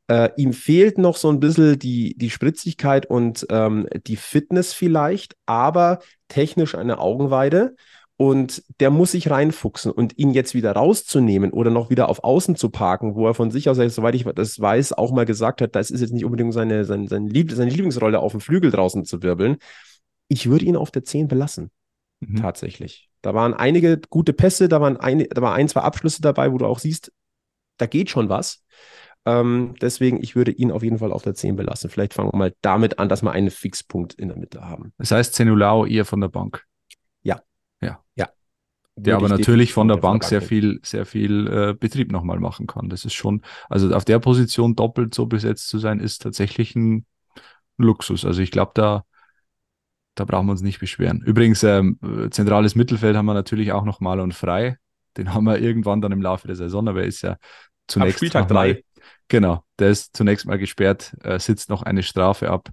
Äh, ihm fehlt noch so ein bisschen die, die Spritzigkeit und ähm, die Fitness vielleicht, aber technisch eine Augenweide. Und der muss sich reinfuchsen und ihn jetzt wieder rauszunehmen oder noch wieder auf Außen zu parken, wo er von sich aus, soweit ich das weiß, auch mal gesagt hat, das ist jetzt nicht unbedingt seine, seine, seine, Lieb seine Lieblingsrolle, auf dem Flügel draußen zu wirbeln. Ich würde ihn auf der 10 belassen. Mhm. Tatsächlich. Da waren einige gute Pässe, da waren ein, da war ein, zwei Abschlüsse dabei, wo du auch siehst, da geht schon was. Ähm, deswegen, ich würde ihn auf jeden Fall auf der 10 belassen. Vielleicht fangen wir mal damit an, dass wir einen Fixpunkt in der Mitte haben. Das heißt, Zenulao eher von der Bank. Der aber natürlich von der Bank sehr viel, sehr viel äh, Betrieb nochmal machen kann. Das ist schon, also auf der Position doppelt so besetzt zu sein, ist tatsächlich ein Luxus. Also ich glaube, da, da brauchen wir uns nicht beschweren. Übrigens, ähm, zentrales Mittelfeld haben wir natürlich auch noch mal und frei. Den haben wir irgendwann dann im Laufe der Saison, aber er ist ja zunächst. Ab Spieltag drei. Genau, der ist zunächst mal gesperrt, äh, sitzt noch eine Strafe ab,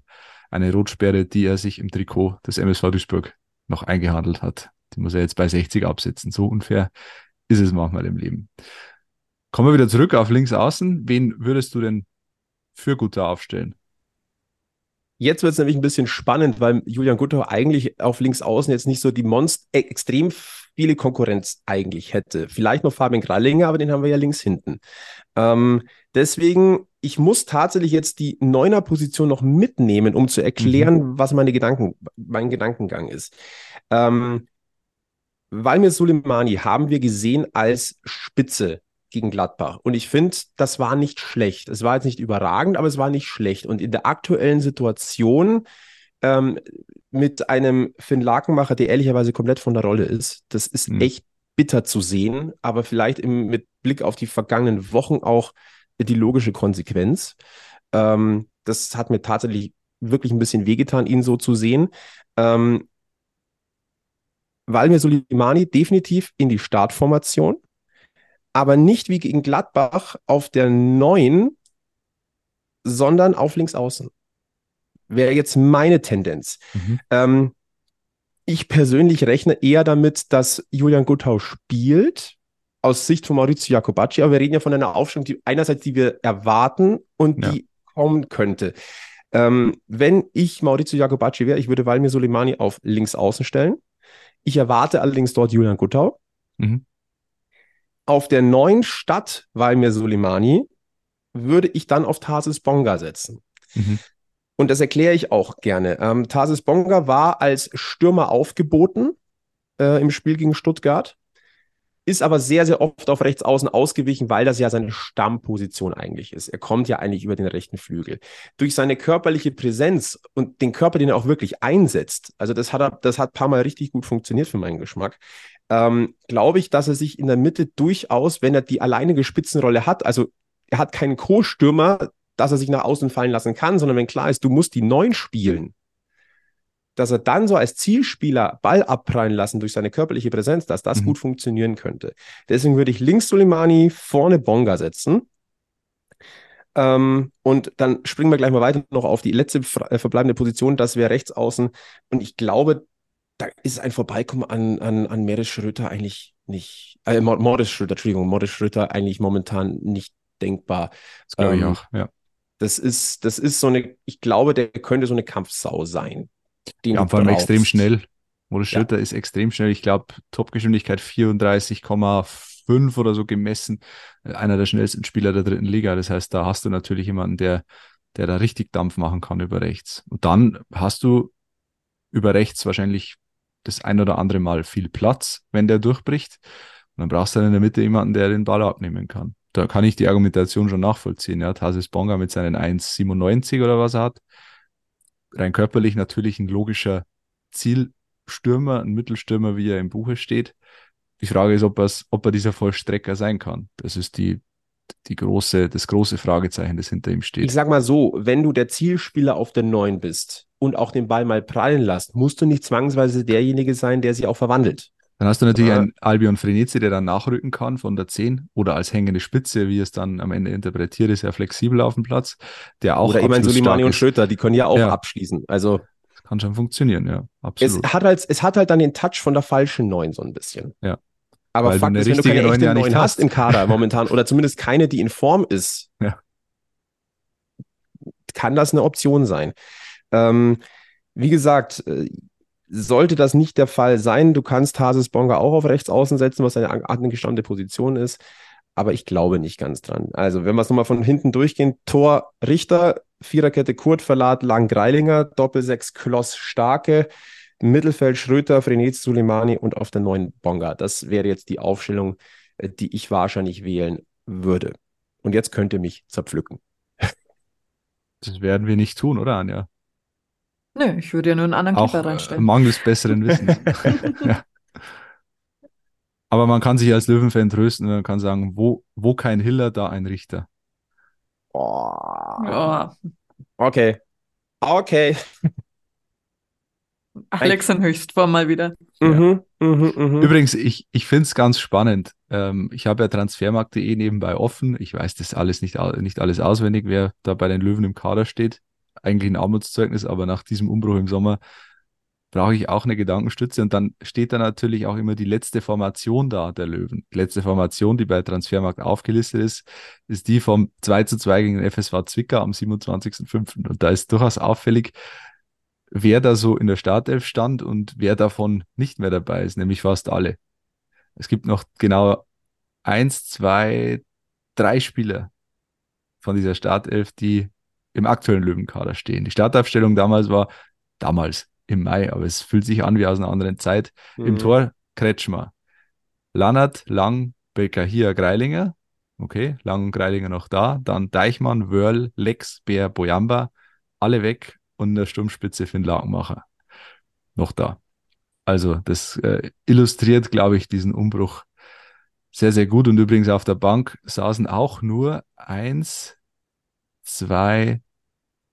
eine Rotsperre, die er sich im Trikot des MSV Duisburg noch eingehandelt hat. Die muss er jetzt bei 60 absetzen. So unfair ist es manchmal im Leben. Kommen wir wieder zurück auf links außen. Wen würdest du denn für Guter aufstellen? Jetzt wird es nämlich ein bisschen spannend, weil Julian Guttau eigentlich auf links außen jetzt nicht so die Monster e, extrem viele Konkurrenz eigentlich hätte. Vielleicht noch Fabian Grallinger, aber den haben wir ja links hinten. Ähm, deswegen, ich muss tatsächlich jetzt die Neuner Position noch mitnehmen, um zu erklären, mhm. was meine Gedanken, mein Gedankengang ist. Ähm, Walmir Suleimani haben wir gesehen als Spitze gegen Gladbach. Und ich finde, das war nicht schlecht. Es war jetzt nicht überragend, aber es war nicht schlecht. Und in der aktuellen Situation ähm, mit einem Finn Lakenmacher, der ehrlicherweise komplett von der Rolle ist, das ist mhm. echt bitter zu sehen, aber vielleicht im, mit Blick auf die vergangenen Wochen auch die logische Konsequenz. Ähm, das hat mir tatsächlich wirklich ein bisschen wehgetan, ihn so zu sehen. Ähm, Walmir Sulimani definitiv in die Startformation, aber nicht wie gegen Gladbach auf der neuen, sondern auf links außen. Wäre jetzt meine Tendenz. Mhm. Ähm, ich persönlich rechne eher damit, dass Julian Guttau spielt, aus Sicht von Maurizio Jacobacci, aber wir reden ja von einer Aufstellung, die einerseits, die wir erwarten und ja. die kommen könnte. Ähm, wenn ich Maurizio Jacobacci wäre, ich würde Walmir Soleimani auf links außen stellen. Ich erwarte allerdings dort Julian Guttau. Mhm. Auf der neuen Stadt Valmir Soleimani würde ich dann auf Tarsis Bonga setzen. Mhm. Und das erkläre ich auch gerne. Ähm, Tarsis Bonga war als Stürmer aufgeboten äh, im Spiel gegen Stuttgart ist aber sehr, sehr oft auf rechts außen ausgewichen, weil das ja seine Stammposition eigentlich ist. Er kommt ja eigentlich über den rechten Flügel. Durch seine körperliche Präsenz und den Körper, den er auch wirklich einsetzt, also das hat er, das hat paar Mal richtig gut funktioniert für meinen Geschmack, ähm, glaube ich, dass er sich in der Mitte durchaus, wenn er die alleinige Spitzenrolle hat, also er hat keinen Co-Stürmer, dass er sich nach außen fallen lassen kann, sondern wenn klar ist, du musst die Neun spielen, dass er dann so als Zielspieler Ball abprallen lassen durch seine körperliche Präsenz, dass das mhm. gut funktionieren könnte. Deswegen würde ich links Soleimani, vorne Bonga setzen. Ähm, und dann springen wir gleich mal weiter noch auf die letzte äh, verbleibende Position, das wäre rechts außen. Und ich glaube, da ist ein Vorbeikommen an, an, an Meres Schröter eigentlich nicht, äh, Morris Schröter, Entschuldigung, Morris Schröter eigentlich momentan nicht denkbar. Das glaube ähm, ich auch, ja. Das ist, das ist so eine, ich glaube, der könnte so eine Kampfsau sein den ja, vor allem extrem schnell. Moritz Schröter ja. ist extrem schnell. Ich glaube, Topgeschwindigkeit 34,5 oder so gemessen. Einer der schnellsten Spieler der dritten Liga. Das heißt, da hast du natürlich jemanden, der, der da richtig Dampf machen kann über rechts. Und dann hast du über rechts wahrscheinlich das ein oder andere Mal viel Platz, wenn der durchbricht. Und dann brauchst du dann in der Mitte jemanden, der den Ball abnehmen kann. da kann ich die Argumentation schon nachvollziehen. Ja, Tarsis Bonga mit seinen 1,97 oder was er hat. Rein körperlich natürlich ein logischer Zielstürmer, ein Mittelstürmer, wie er im Buche steht. Die Frage ist, ob, ob er dieser Vollstrecker sein kann. Das ist die, die große, das große Fragezeichen, das hinter ihm steht. Ich sag mal so, wenn du der Zielspieler auf der Neun bist und auch den Ball mal prallen lässt, musst du nicht zwangsweise derjenige sein, der sich auch verwandelt. Dann hast du natürlich einen Albion Frenetzi, der dann nachrücken kann von der 10 oder als hängende Spitze, wie es dann am Ende interpretiert ist, ja flexibel auf dem Platz. Der auch oder eben Solimani und Schröter, die können ja auch ja. abschließen. Also das kann schon funktionieren, ja, absolut. Es hat, halt, es hat halt dann den Touch von der falschen 9 so ein bisschen. Ja. Aber Weil Fakt ist, wenn du keine echte 9 hast. hast im Kader momentan oder zumindest keine, die in Form ist, ja. kann das eine Option sein. Ähm, wie gesagt, äh, sollte das nicht der Fall sein, du kannst Hases Bonga auch auf rechts außen setzen, was eine angestammte Position ist. Aber ich glaube nicht ganz dran. Also, wenn wir es nochmal von hinten durchgehen, Tor Richter, Viererkette Kurt Verlat, Lang Greilinger, Doppelsechs Kloss Starke, Mittelfeld Schröter, Frenetz Suleimani und auf der neuen Bonga. Das wäre jetzt die Aufstellung, äh, die ich wahrscheinlich wählen würde. Und jetzt könnt ihr mich zerpflücken. Das werden wir nicht tun, oder Anja? Nö, ich würde ja nur einen anderen Auch, Keeper äh, reinstellen. Mangels besseren Wissens. ja. Aber man kann sich als Löwenfan trösten und man kann sagen, wo, wo kein Hiller, da ein Richter. Oh. Ja. Okay. Okay. Alex in Höchstform mal wieder. Mhm, mhm, mhm. Übrigens, ich, ich finde es ganz spannend. Ähm, ich habe ja transfermarkt.de nebenbei offen. Ich weiß das alles nicht, nicht alles auswendig, wer da bei den Löwen im Kader steht eigentlich ein Armutszeugnis, aber nach diesem Umbruch im Sommer brauche ich auch eine Gedankenstütze. Und dann steht da natürlich auch immer die letzte Formation da, der Löwen. Die letzte Formation, die bei Transfermarkt aufgelistet ist, ist die vom 2 zu 2 gegen den FSV Zwickau am 27.05. Und da ist durchaus auffällig, wer da so in der Startelf stand und wer davon nicht mehr dabei ist, nämlich fast alle. Es gibt noch genau eins, zwei, drei Spieler von dieser Startelf, die im aktuellen Löwenkader stehen. Die Startaufstellung damals war, damals im Mai, aber es fühlt sich an wie aus einer anderen Zeit. Mhm. Im Tor Kretschmer, Lannert, Lang, Becker, hier Greilinger. Okay, Lang und Greilinger noch da. Dann Deichmann, Wörl, Lex, Bär, Boyamba, alle weg und in der Sturmspitze Finn Lagenmacher noch da. Also das äh, illustriert, glaube ich, diesen Umbruch sehr, sehr gut. Und übrigens auf der Bank saßen auch nur eins, zwei,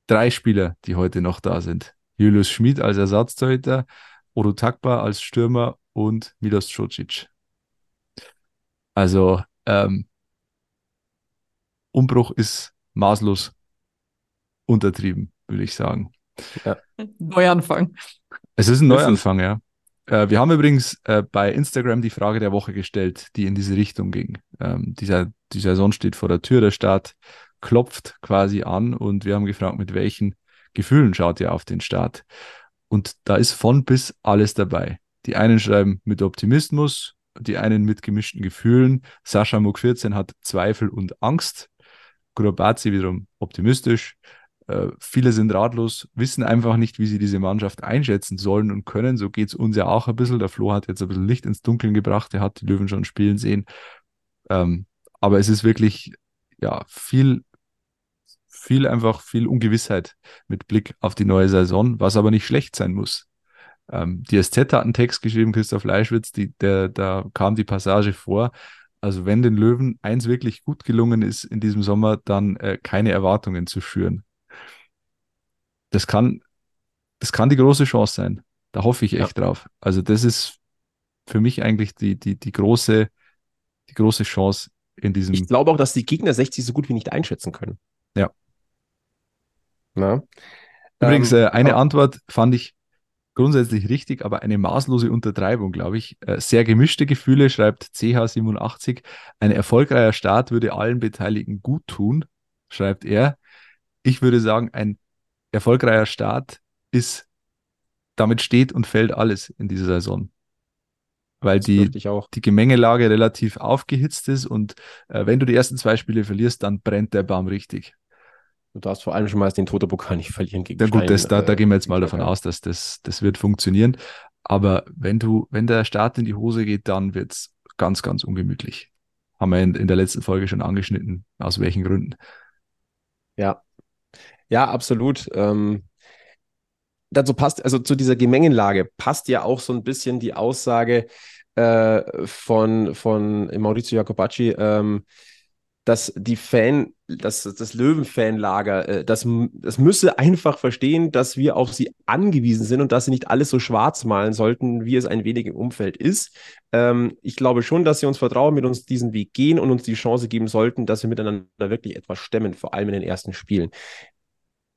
drei Spieler, die heute noch da sind. Julius Schmid als Ersatztorhüter, Odo Takba als Stürmer und Milos Čocic. Also ähm, Umbruch ist maßlos untertrieben, würde ich sagen. Ja. Neuanfang. Es ist ein Neuanfang, ja. Äh, wir haben übrigens äh, bei Instagram die Frage der Woche gestellt, die in diese Richtung ging. Ähm, dieser, die Saison steht vor der Tür, der Start klopft quasi an und wir haben gefragt, mit welchen Gefühlen schaut ihr auf den Start? Und da ist von bis alles dabei. Die einen schreiben mit Optimismus, die einen mit gemischten Gefühlen. Sascha Muck 14 hat Zweifel und Angst. Kurobazi wiederum optimistisch. Äh, viele sind ratlos, wissen einfach nicht, wie sie diese Mannschaft einschätzen sollen und können. So geht es uns ja auch ein bisschen. Der Flo hat jetzt ein bisschen Licht ins Dunkeln gebracht. Er hat die Löwen schon spielen sehen. Ähm, aber es ist wirklich ja, viel viel einfach viel Ungewissheit mit Blick auf die neue Saison, was aber nicht schlecht sein muss. Ähm, die SZ hat einen Text geschrieben, Christoph Leischwitz, die, der, da kam die Passage vor. Also wenn den Löwen eins wirklich gut gelungen ist in diesem Sommer, dann äh, keine Erwartungen zu schüren. Das kann, das kann die große Chance sein. Da hoffe ich echt ja. drauf. Also das ist für mich eigentlich die, die, die große, die große Chance in diesem. Ich glaube auch, dass die Gegner 60 so gut wie nicht einschätzen können. Ja. Na? Übrigens, ähm, äh, eine Antwort fand ich grundsätzlich richtig, aber eine maßlose Untertreibung, glaube ich. Äh, sehr gemischte Gefühle, schreibt CH87. Ein erfolgreicher Start würde allen Beteiligten gut tun, schreibt er. Ich würde sagen, ein erfolgreicher Start ist, damit steht und fällt alles in dieser Saison. Weil die, die Gemengelage relativ aufgehitzt ist und äh, wenn du die ersten zwei Spiele verlierst, dann brennt der Baum richtig. Du darfst vor allem schon mal den Toto-Pokal nicht verlieren gegen Ja gut, das, da, da äh, gehen wir jetzt mal davon aus, dass das, das wird funktionieren. Aber wenn du, wenn der Start in die Hose geht, dann wird es ganz, ganz ungemütlich. haben wir in, in der letzten Folge schon angeschnitten, aus welchen Gründen. Ja, ja, absolut. Ähm, dazu passt, also zu dieser Gemengenlage passt ja auch so ein bisschen die Aussage äh, von, von Maurizio Jacobacci, ähm, dass die Fan, dass das Löwen-Fanlager, äh, das, das müsse einfach verstehen, dass wir auf sie angewiesen sind und dass sie nicht alles so schwarz malen sollten, wie es ein wenig im Umfeld ist. Ähm, ich glaube schon, dass sie uns vertrauen, mit uns diesen Weg gehen und uns die Chance geben sollten, dass wir miteinander wirklich etwas stemmen, vor allem in den ersten Spielen.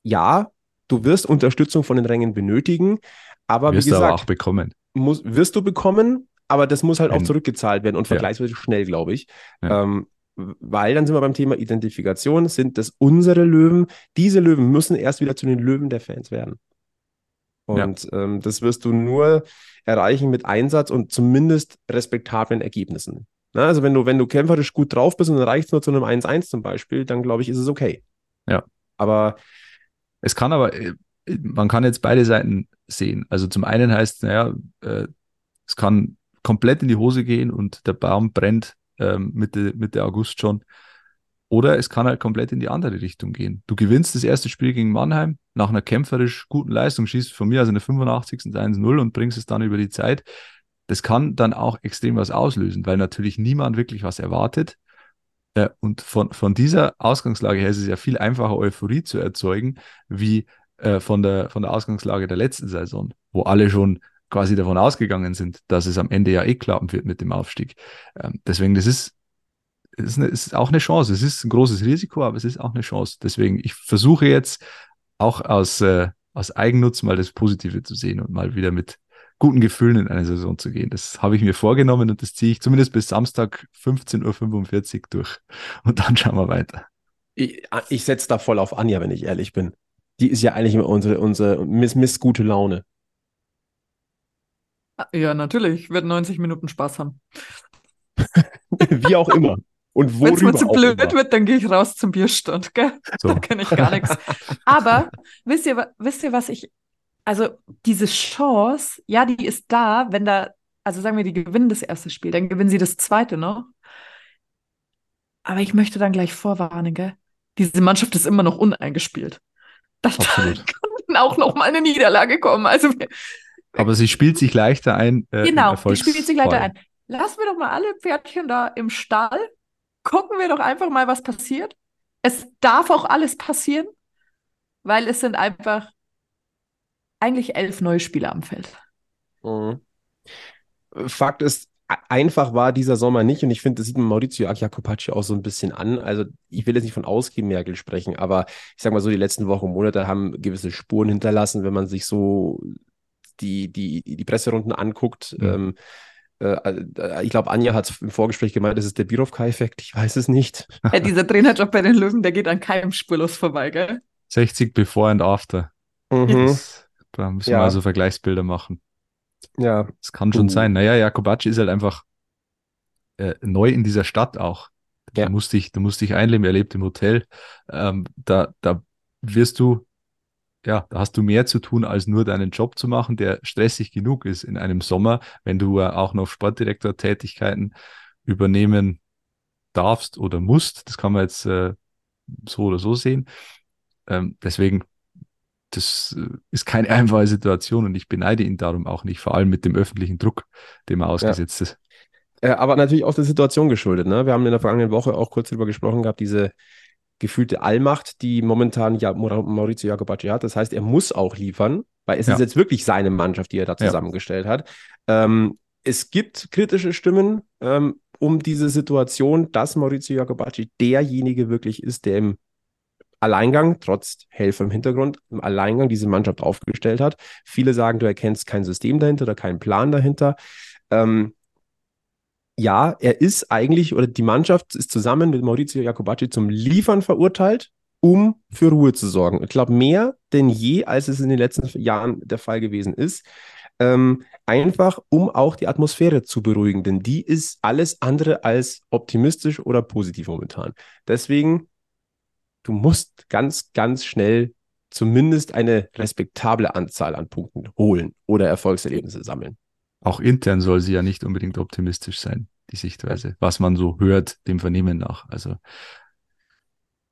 Ja, du wirst Unterstützung von den Rängen benötigen, aber Wirst wie du gesagt, aber auch bekommen. muss, wirst du bekommen, aber das muss halt auch zurückgezahlt werden und Ja. vergleichsweise schnell, glaube ich. Ja. Ähm, weil dann sind wir beim Thema Identifikation. Sind das unsere Löwen? Diese Löwen müssen erst wieder zu den Löwen der Fans werden. Ja. Und ähm, das wirst du nur erreichen mit Einsatz und zumindest respektablen Ergebnissen. Na, also wenn du, wenn du kämpferisch gut drauf bist und dann reicht es nur zu einem 1-1 zum Beispiel, dann glaube ich, ist es okay. Ja. Aber Es kann aber, äh, man kann jetzt beide Seiten sehen. Also zum einen heißt, naja, äh, es kann komplett in die Hose gehen und der Baum brennt ähm, Mitte, Mitte August schon. Oder es kann halt komplett in die andere Richtung gehen. Du gewinnst das erste Spiel gegen Mannheim nach einer kämpferisch guten Leistung, schießt von mir aus in der 85. 1-0 und bringst es dann über die Zeit. Das kann dann auch extrem was auslösen, weil natürlich niemand wirklich was erwartet. Äh, und von, von dieser Ausgangslage her ist es ja viel einfacher, Euphorie zu erzeugen, wie äh, von, der, von der Ausgangslage der letzten Saison, wo alle schon quasi davon ausgegangen sind, dass es am Ende ja eh klappen wird mit dem Aufstieg. Ähm, deswegen, das ist, ist, eine, ist auch eine Chance. Es ist ein großes Risiko, aber es ist auch eine Chance. Deswegen, ich versuche jetzt auch aus, äh, aus Eigennutz mal das Positive zu sehen und mal wieder mit guten Gefühlen in eine Saison zu gehen. Das habe ich mir vorgenommen und das ziehe ich zumindest bis Samstag 15.45 Uhr durch. Und dann schauen wir weiter. ich, ich setze da voll auf Anja, wenn ich ehrlich bin. Die ist ja eigentlich immer unsere, unsere Miss, Miss gute Laune. Ja, natürlich. Wird 90 Minuten Spaß haben. Wie auch immer. Und Wenn es mir zu blöd immer. wird, dann gehe ich raus zum Bierstand, gell? So. Da kenne ich gar nichts. Aber wisst ihr, wisst ihr, was ich, also diese Chance, ja, die ist da, wenn da, also sagen wir, die gewinnen das erste Spiel, dann gewinnen sie das zweite noch. Aber ich möchte dann gleich vorwarnen, gell? Diese Mannschaft ist immer noch uneingespielt. Da kann auch noch mal eine Niederlage kommen. Also wir, Aber sie spielt sich leichter ein. Äh, Genau, die spielt sich Erfolgsfall. ein. Lassen wir doch mal alle Pferdchen da im Stall. Gucken wir doch einfach mal, was passiert. Es darf auch alles passieren, weil es sind einfach eigentlich elf neue Spieler am Feld. Mhm. Fakt ist, a- einfach war dieser Sommer nicht und ich finde, das sieht man Maurizio Jacopacci auch so ein bisschen an. Also ich will jetzt nicht von Ausgemerkel sprechen, aber ich sag mal so, die letzten Wochen und Monate haben gewisse Spuren hinterlassen, wenn man sich so die, die, die Presserunden anguckt. Mhm. Ähm, äh, äh, ich glaube, Anja hat im Vorgespräch gemeint, das ist der Birovka-Effekt, ich weiß es nicht. Äh, dieser Trainerjob bei den Löwen, der geht an keinem spurlos vorbei, gell? 60 before and after. Mhm. Das, da müssen Ja. wir also Vergleichsbilder machen. Ja, Das kann schon Uh. sein. Naja, Jakobacci ist halt einfach äh, neu in dieser Stadt auch. Ja. Du musst dich, du musst dich einleben, er lebt im Hotel. Ähm, da, da wirst du, ja, da hast du mehr zu tun, als nur deinen Job zu machen, der stressig genug ist in einem Sommer, wenn du äh, auch noch Sportdirektor-Tätigkeiten übernehmen darfst oder musst. Das kann man jetzt äh, so oder so sehen. Ähm, deswegen, das äh, ist keine einfache Situation und ich beneide ihn darum auch nicht, vor allem mit dem öffentlichen Druck, dem er ausgesetzt ist. Äh, aber natürlich auch der Situation geschuldet. Ne? Wir haben in der vergangenen Woche auch kurz darüber gesprochen gehabt, diese gefühlte Allmacht, die momentan ja Maur- Maurizio Jacobacci hat. Das heißt, er muss auch liefern, weil es Ja. ist jetzt wirklich seine Mannschaft, die er da Ja. zusammengestellt hat. Ähm, es gibt kritische Stimmen ähm, um diese Situation, dass Maurizio Jacobacci derjenige wirklich ist, der im Alleingang, trotz Helfer im Hintergrund, im Alleingang diese Mannschaft aufgestellt hat. Viele sagen, du erkennst kein System dahinter oder keinen Plan dahinter. Ähm, ja, er ist eigentlich, oder die Mannschaft ist zusammen mit Maurizio Jacobacci zum Liefern verurteilt, um für Ruhe zu sorgen. Ich glaube, mehr denn je, als es in den letzten Jahren der Fall gewesen ist. Ähm, einfach, um auch die Atmosphäre zu beruhigen, denn die ist alles andere als optimistisch oder positiv momentan. Deswegen, du musst ganz, ganz schnell zumindest eine respektable Anzahl an Punkten holen oder Erfolgserlebnisse sammeln. Auch intern soll sie ja nicht unbedingt optimistisch sein. die Sichtweise, was man so hört, dem Vernehmen nach. Also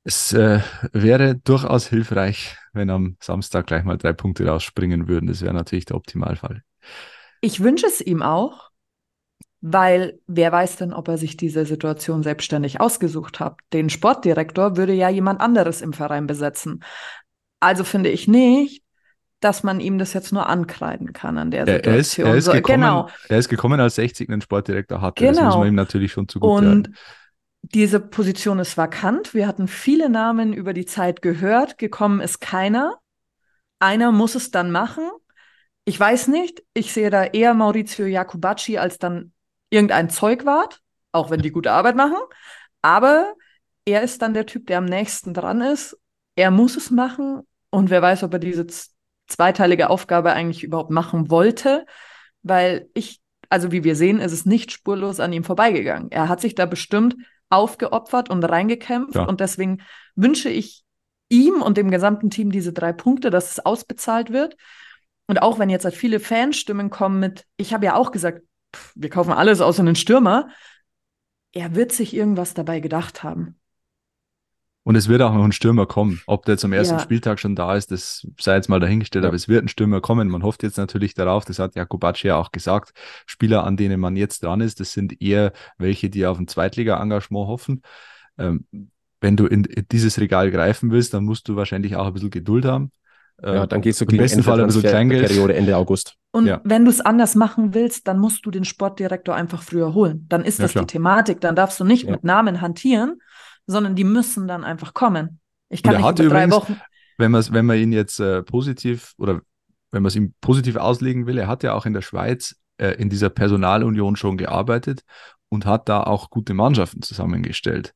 es äh, wäre durchaus hilfreich, wenn am Samstag gleich mal drei Punkte rausspringen würden. Das wäre natürlich der Optimalfall. Ich wünsche es ihm auch, weil wer weiß denn, ob er sich diese Situation selbstständig ausgesucht hat. Den Sportdirektor würde ja jemand anderes im Verein besetzen. Also finde ich nicht, dass man ihm das jetzt nur ankreiden kann an der Situation. Er, ist, er ist, gekommen, genau. er ist gekommen, als 60 einen Sportdirektor hatte. Genau. Das muss man ihm natürlich schon zugute Und halten. diese Position ist vakant. Wir hatten viele Namen über die Zeit gehört. Gekommen ist keiner. Einer muss es dann machen. Ich weiß nicht. Ich sehe da eher Maurizio Jacobacci als dann irgendein Zeugwart, auch wenn die gute Arbeit machen. Aber er ist dann der Typ, der am nächsten dran ist. Er muss es machen. Und wer weiß, ob er diese zweiteilige Aufgabe eigentlich überhaupt machen wollte, weil ich, also wie wir sehen, ist es nicht spurlos an ihm vorbeigegangen. Er hat sich da bestimmt aufgeopfert und reingekämpft ja. und deswegen wünsche ich ihm und dem gesamten Team diese drei Punkte, dass es ausbezahlt wird. Und auch wenn jetzt halt viele Fanstimmen kommen mit, ich habe ja auch gesagt, wir kaufen alles außer einen Stürmer, er wird sich irgendwas dabei gedacht haben. Und es wird auch noch ein Stürmer kommen. Ob der zum ersten ja. Spieltag schon da ist, das sei jetzt mal dahingestellt, aber es wird ein Stürmer kommen. Man hofft jetzt natürlich darauf, das hat Jakubacci ja auch gesagt, Spieler, an denen man jetzt dran ist, das sind eher welche, die auf ein Zweitliga-Engagement hoffen. Ähm, wenn du in, in, dieses Regal greifen willst, dann musst du wahrscheinlich auch ein bisschen Geduld haben. Ja, ähm, dann gehst du gegen Im besten Ende Fall bisschen Kleingeld. Periode Ende August. Und ja. wenn du es anders machen willst, dann musst du den Sportdirektor einfach früher holen. Dann ist das ja, die Thematik. Dann darfst du nicht ja. mit Namen hantieren, sondern die müssen dann einfach kommen. Ich kann nicht über drei Wochen. Wenn, wenn man ihn jetzt äh, positiv oder wenn man es ihm positiv auslegen will, er hat ja auch in der Schweiz äh, in dieser Personalunion schon gearbeitet und hat da auch gute Mannschaften zusammengestellt.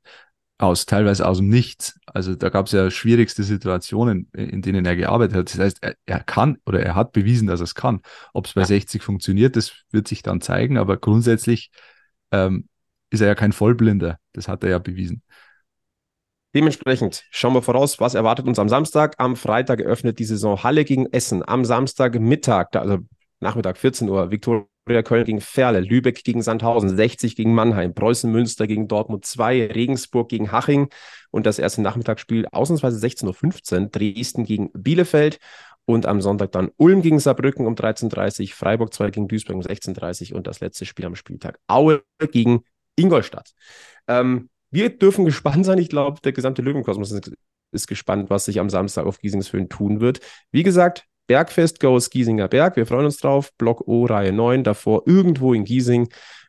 Aus, teilweise aus dem Nichts. Also da gab es ja schwierigste Situationen, in denen er gearbeitet hat. Das heißt, er, er kann oder er hat bewiesen, dass er es kann. Ob es bei ja. 60 funktioniert, das wird sich dann zeigen, aber grundsätzlich ähm, ist er ja kein Vollblinder. Das hat er ja bewiesen. Dementsprechend schauen wir voraus, was erwartet uns am Samstag. Am Freitag eröffnet die Saison Halle gegen Essen. Am Samstagmittag, also Nachmittag 14 Uhr, Viktoria Köln gegen Ferle, Lübeck gegen Sandhausen, 60 gegen Mannheim, Preußen Münster gegen Dortmund 2, Regensburg gegen Haching und das erste Nachmittagsspiel ausnahmsweise 16.15 Uhr, Dresden gegen Bielefeld und am Sonntag dann Ulm gegen Saarbrücken um 13.30 Uhr, Freiburg 2 gegen Duisburg um 16.30 Uhr und das letzte Spiel am Spieltag Aue gegen Ingolstadt. Ähm, wir dürfen gespannt sein. Ich glaube, der gesamte Löwenkosmos ist, ist, gespannt, was sich am Samstag auf Giesingshöhen tun wird. Wie gesagt, Bergfest Goes Giesinger Berg. Wir freuen uns drauf. Block O, Reihe 9, davor irgendwo in Giesing.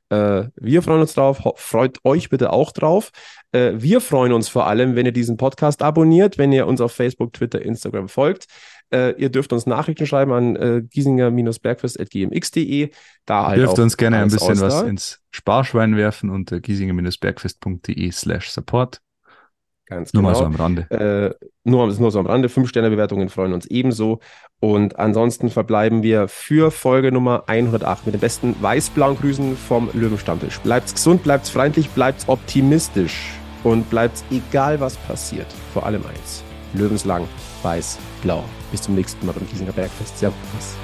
Äh, wir freuen uns drauf. Freut euch bitte auch drauf. Äh, wir freuen uns vor allem, wenn ihr diesen Podcast abonniert, wenn ihr uns auf Facebook, Twitter, Instagram folgt. Äh, ihr dürft uns Nachrichten schreiben an äh, giesinger-bergfest.gmx.de. Da halt dürft uns gerne ein bisschen was ins Sparschwein werfen unter giesinger-bergfest.de slash support. Ganz nur genau. Mal so am Rande. Äh, nur, nur so am Rande. Fünf-Sterne-Bewertungen freuen uns ebenso. Und ansonsten verbleiben wir für Folge Nummer 108 mit den besten weiß-blauen Grüßen vom Löwenstammtisch. Bleibt's gesund, bleibt's freundlich, bleibt's optimistisch und bleibt's egal was passiert. Vor allem eins. Löwenslang, weiß, blau. Bis zum nächsten Mal beim Giesinger Bergfest. Servus.